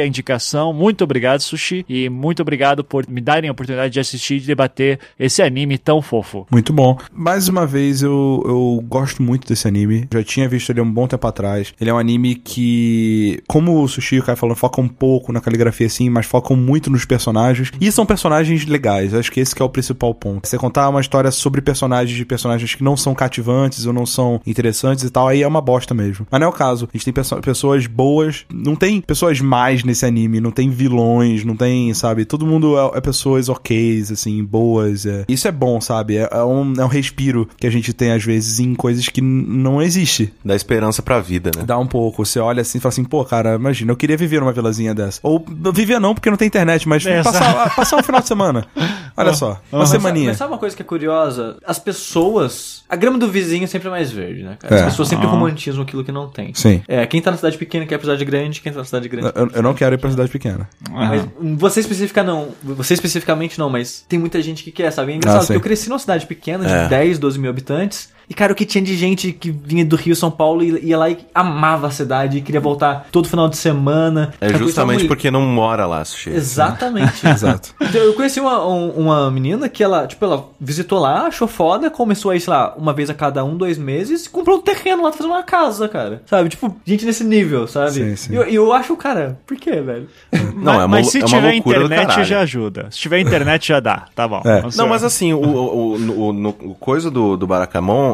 a indicação. Muito obrigado, Sushi. E muito obrigado por me darem a oportunidade de assistir e de debater esse anime tão fofo. Muito bom. Mais uma vez, eu, eu gosto muito desse anime. Já tinha visto ele um bom tempo atrás. Ele é um anime que, como o Sushi e o Kai falando, foca um pouco na caligrafia, assim, mas focam muito nos personagens. E são personagens legais. Acho que esse que é o principal ponto. Você contar uma história sobre personagens de personagens que não são cativantes ou não são interessantes e tal, aí é uma bosta mesmo. Mas não é o caso. A gente tem pessoas boas. Não tem pessoas mais nesse anime. Não tem vilões. Não tem, sabe? Todo mundo é, é pessoas ok, assim, boas. é. Isso é bom, sabe? É, é um, é um respiro que a gente tem às vezes em coisas que não existe. Dá esperança pra vida, né? Dá um pouco. Você olha assim e fala assim, pô, cara, imagina, eu queria viver numa vilazinha dessa. Ou viver não, porque não tem internet, mas É, passar, passar um final de semana. Olha só, uma sabe- semaninha. Mas sabe uma coisa que é curiosa? As pessoas. A grama do vizinho sempre é mais verde, né, cara? As É. pessoas sempre romantizam aquilo que não tem. Sim. É, quem tá na cidade pequena quer pra cidade grande, quem tá na cidade grande. Eu, eu não quero ir pra cidade pequena. Mas você especifica não, você especificamente não, mas tem muita gente que quer, sabe? É engraçado, Ah, porque eu cresci numa cidade pequena de É. 10, 12 mil habitantes. E, cara, o que tinha de gente que vinha do Rio, São Paulo, e ia lá e amava a cidade, e queria voltar todo final de semana. É justamente muito- porque não mora lá, Sushi. Exatamente. Exato. Então, eu conheci uma, um- uma menina que ela, tipo, ela visitou lá, achou foda, começou a ir, sei lá, uma vez a cada um, dois meses, e comprou um terreno lá pra fazer uma casa, cara. Sabe? Tipo, gente nesse nível, sabe? Sim, sim. E eu, eu acho, cara, por quê, velho? Não, é uma, mas se é uma tiver internet já ajuda. Se tiver internet já dá, tá bom. É. Não, mas assim, o, o, o, no- o coisa do, do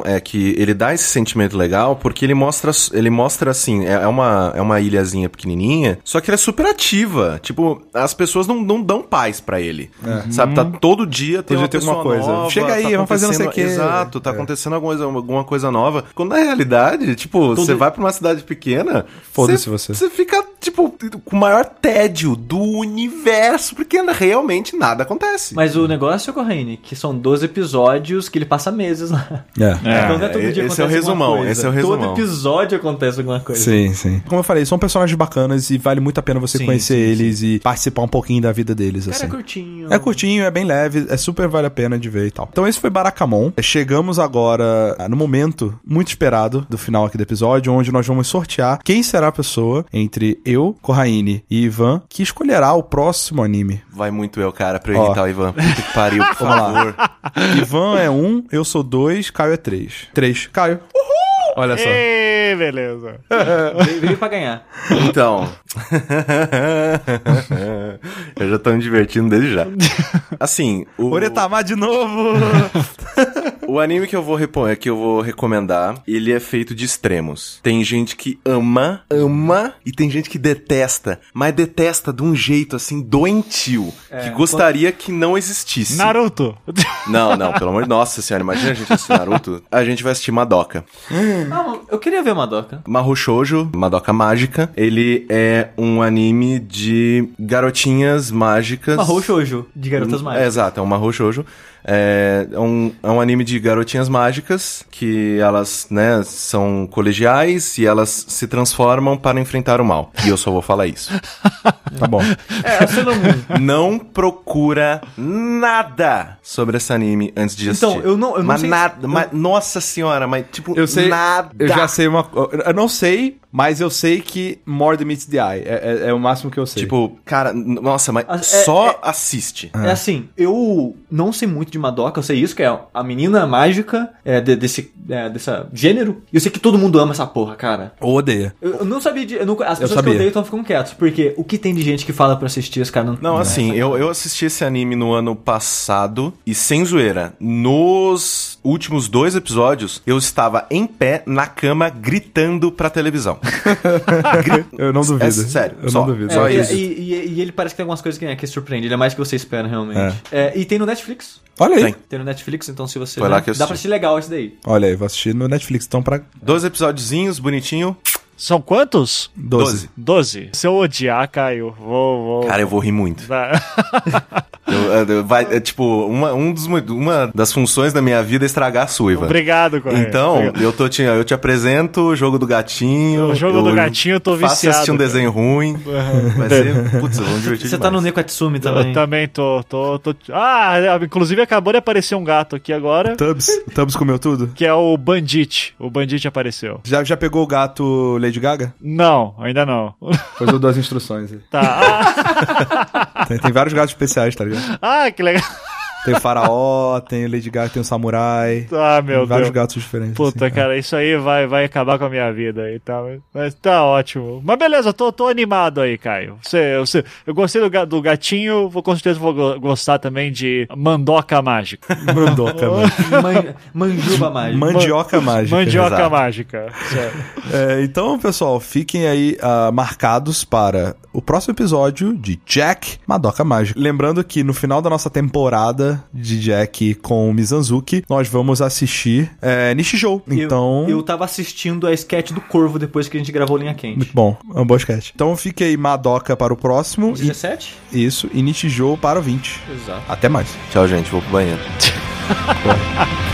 É que ele dá esse sentimento legal porque ele mostra, ele mostra assim, é é uma, é uma ilhazinha pequenininha, só que ela é super ativa. Tipo, as pessoas não, não dão paz pra ele. Sabe, tá todo dia tem Todo uma dia tem pessoa alguma coisa. nova, Chega aí, tá vamos fazer não sei o quê. Exato, tá É. acontecendo alguma coisa, alguma coisa nova. Quando na realidade, tipo, você vai pra uma cidade pequena, Foda-se você. Você fica, tipo, com o maior tédio do universo, porque realmente nada acontece. Mas o negócio, Corraine, que são 12 episódios que ele passa meses lá. É. então não é todo esse dia é o resumão, coisa. esse é o resumão. Todo episódio acontece alguma coisa. Sim, sim. Como eu falei, são personagens bacanas e vale muito a pena você Sim, conhecer sim, eles e participar um pouquinho da vida deles, Cara, assim. é curtinho. É curtinho, é bem leve, é super vale a pena de ver e tal. Então esse foi Barakamon. Chegamos agora ah, no momento muito esperado do final aqui do episódio, onde nós vamos sortear quem será a pessoa entre eu, Corraine e Ivan que escolherá o próximo anime. Vai muito eu, cara, pra eu Ó. imitar o Ivan. Puta que pariu, por Vamos lá. favor. Ivan é um, eu sou dois, Caio é três. Três. Caio. Uhul! Olha só. Ê, beleza. Veio, veio pra ganhar. Então. eu já tô me divertindo desde já. Assim, o, Oretama de novo! O anime que eu, vou repo- que eu vou recomendar, ele é feito de extremos. Tem gente que ama, ama, e tem gente que detesta, mas detesta de um jeito assim doentio, que gostaria que não existisse. Naruto. Não, não, pelo amor de Nossa senhora, imagina a gente assistir Naruto. A gente vai assistir Madoka. Ah, eu queria ver Madoka. Mahou Shoujo, Madoka Mágica. Ele é um anime de garotinhas mágicas. Mahou Shoujo, de garotas É, mágicas. exato, é um Mahou Shoujo. É, é um, é um anime de garotinhas mágicas que elas, né, são colegiais e elas se transformam para enfrentar o mal. E eu só vou falar isso. tá bom. É, você não... Não procura nada sobre esse anime antes de Então, assistir. eu não- eu não mas sei- nada, eu- mas- nossa senhora, mas tipo, Eu sei. nada. Eu já sei uma. Eu não sei, mas eu sei que More Than Meets the Eye. É, é- é o máximo que eu sei. Tipo, cara, nossa, mas é- só é- assiste. É assim, eu não sei muito de Madoka, eu sei isso, que é a menina mágica é, de- desse é, dessa gênero. E eu sei que todo mundo ama essa porra, cara. Ou odeia. Eu, eu não sabia de. eu não- as pessoas que sabia. eu odeio estão ficando quietos, porque o que tem de gente que fala pra assistir, os caras não. Não, assim, eu, eu assisti esse anime no ano passado e sem zoeira, nos últimos dois episódios, eu estava em pé na cama gritando pra televisão. Eu não duvido. É sério, Eu só. não duvido. É, Só e, isso. E, e- e ele parece que tem algumas coisas que, que surpreende, ele é mais que você espera, realmente. É, e tem no Netflix. Olha aí. Tem. Tem no Netflix, então se você. Foi lá que eu dá pra assistir legal esse daí. Olha aí, vou assistir no Netflix, então pra. Dois episódiozinhos, bonitinho. São quantos? Doze. 12. Se eu odiar, Caio, vou. vou... Cara, eu vou rir muito. Vai. Eu- eu- vai, é, tipo, uma, um dos, uma das funções da minha vida é estragar a sua, Ivan. Obrigado, Correia. Então, Obrigado. eu, tô te, eu te apresento o jogo do gatinho. O jogo eu do gatinho eu tô Faço viciado, assistir um cara. desenho ruim. Vai ser. Putz, vamos divertir Você tá no demais. Neko Atsumi também. Eu também tô, tô, tô. Ah, inclusive acabou de aparecer um gato aqui agora, Tubbs. O Tubbs comeu tudo? que é o Bandit. O Bandit apareceu. Já, já pegou o gato Lady Gaga? Não, ainda não. Pois eu dou as instruções. Tá. Ah, Tem, tem vários gatos especiais, tá ligado? ah, que legal. Tem o faraó, tem o Lady Gaga, tem o samurai. Ah, meu tem vários Deus. gatos diferentes. Puta, assim, cara, isso aí vai, vai acabar com a minha vida aí, tá? Mas tá ótimo. Mas beleza, tô, tô animado aí, Caio. Você, você, eu gostei do, do gatinho, vou com certeza vou go- gostar também de Mandoca Mágica. Mandoca mágica. Man- Manjuba mágica. Mandioca mágica. Mandioca exato. Mágica. É, então, pessoal, fiquem aí ah, marcados para o próximo episódio de Jack Madoka Mágica. Lembrando que no final da nossa temporada de Jack com o Mizanzuki, nós vamos assistir é, Nishijou. Eu- Então, Eu, tava assistindo a sketch do Corvo depois que a gente gravou Linha Quente. muito bom. É um bom sketch. Então, fique aí Madoka para o próximo. 17? E, isso, e Nishijou para o 20. Exato. Até mais. Tchau, gente. Vou pro banheiro.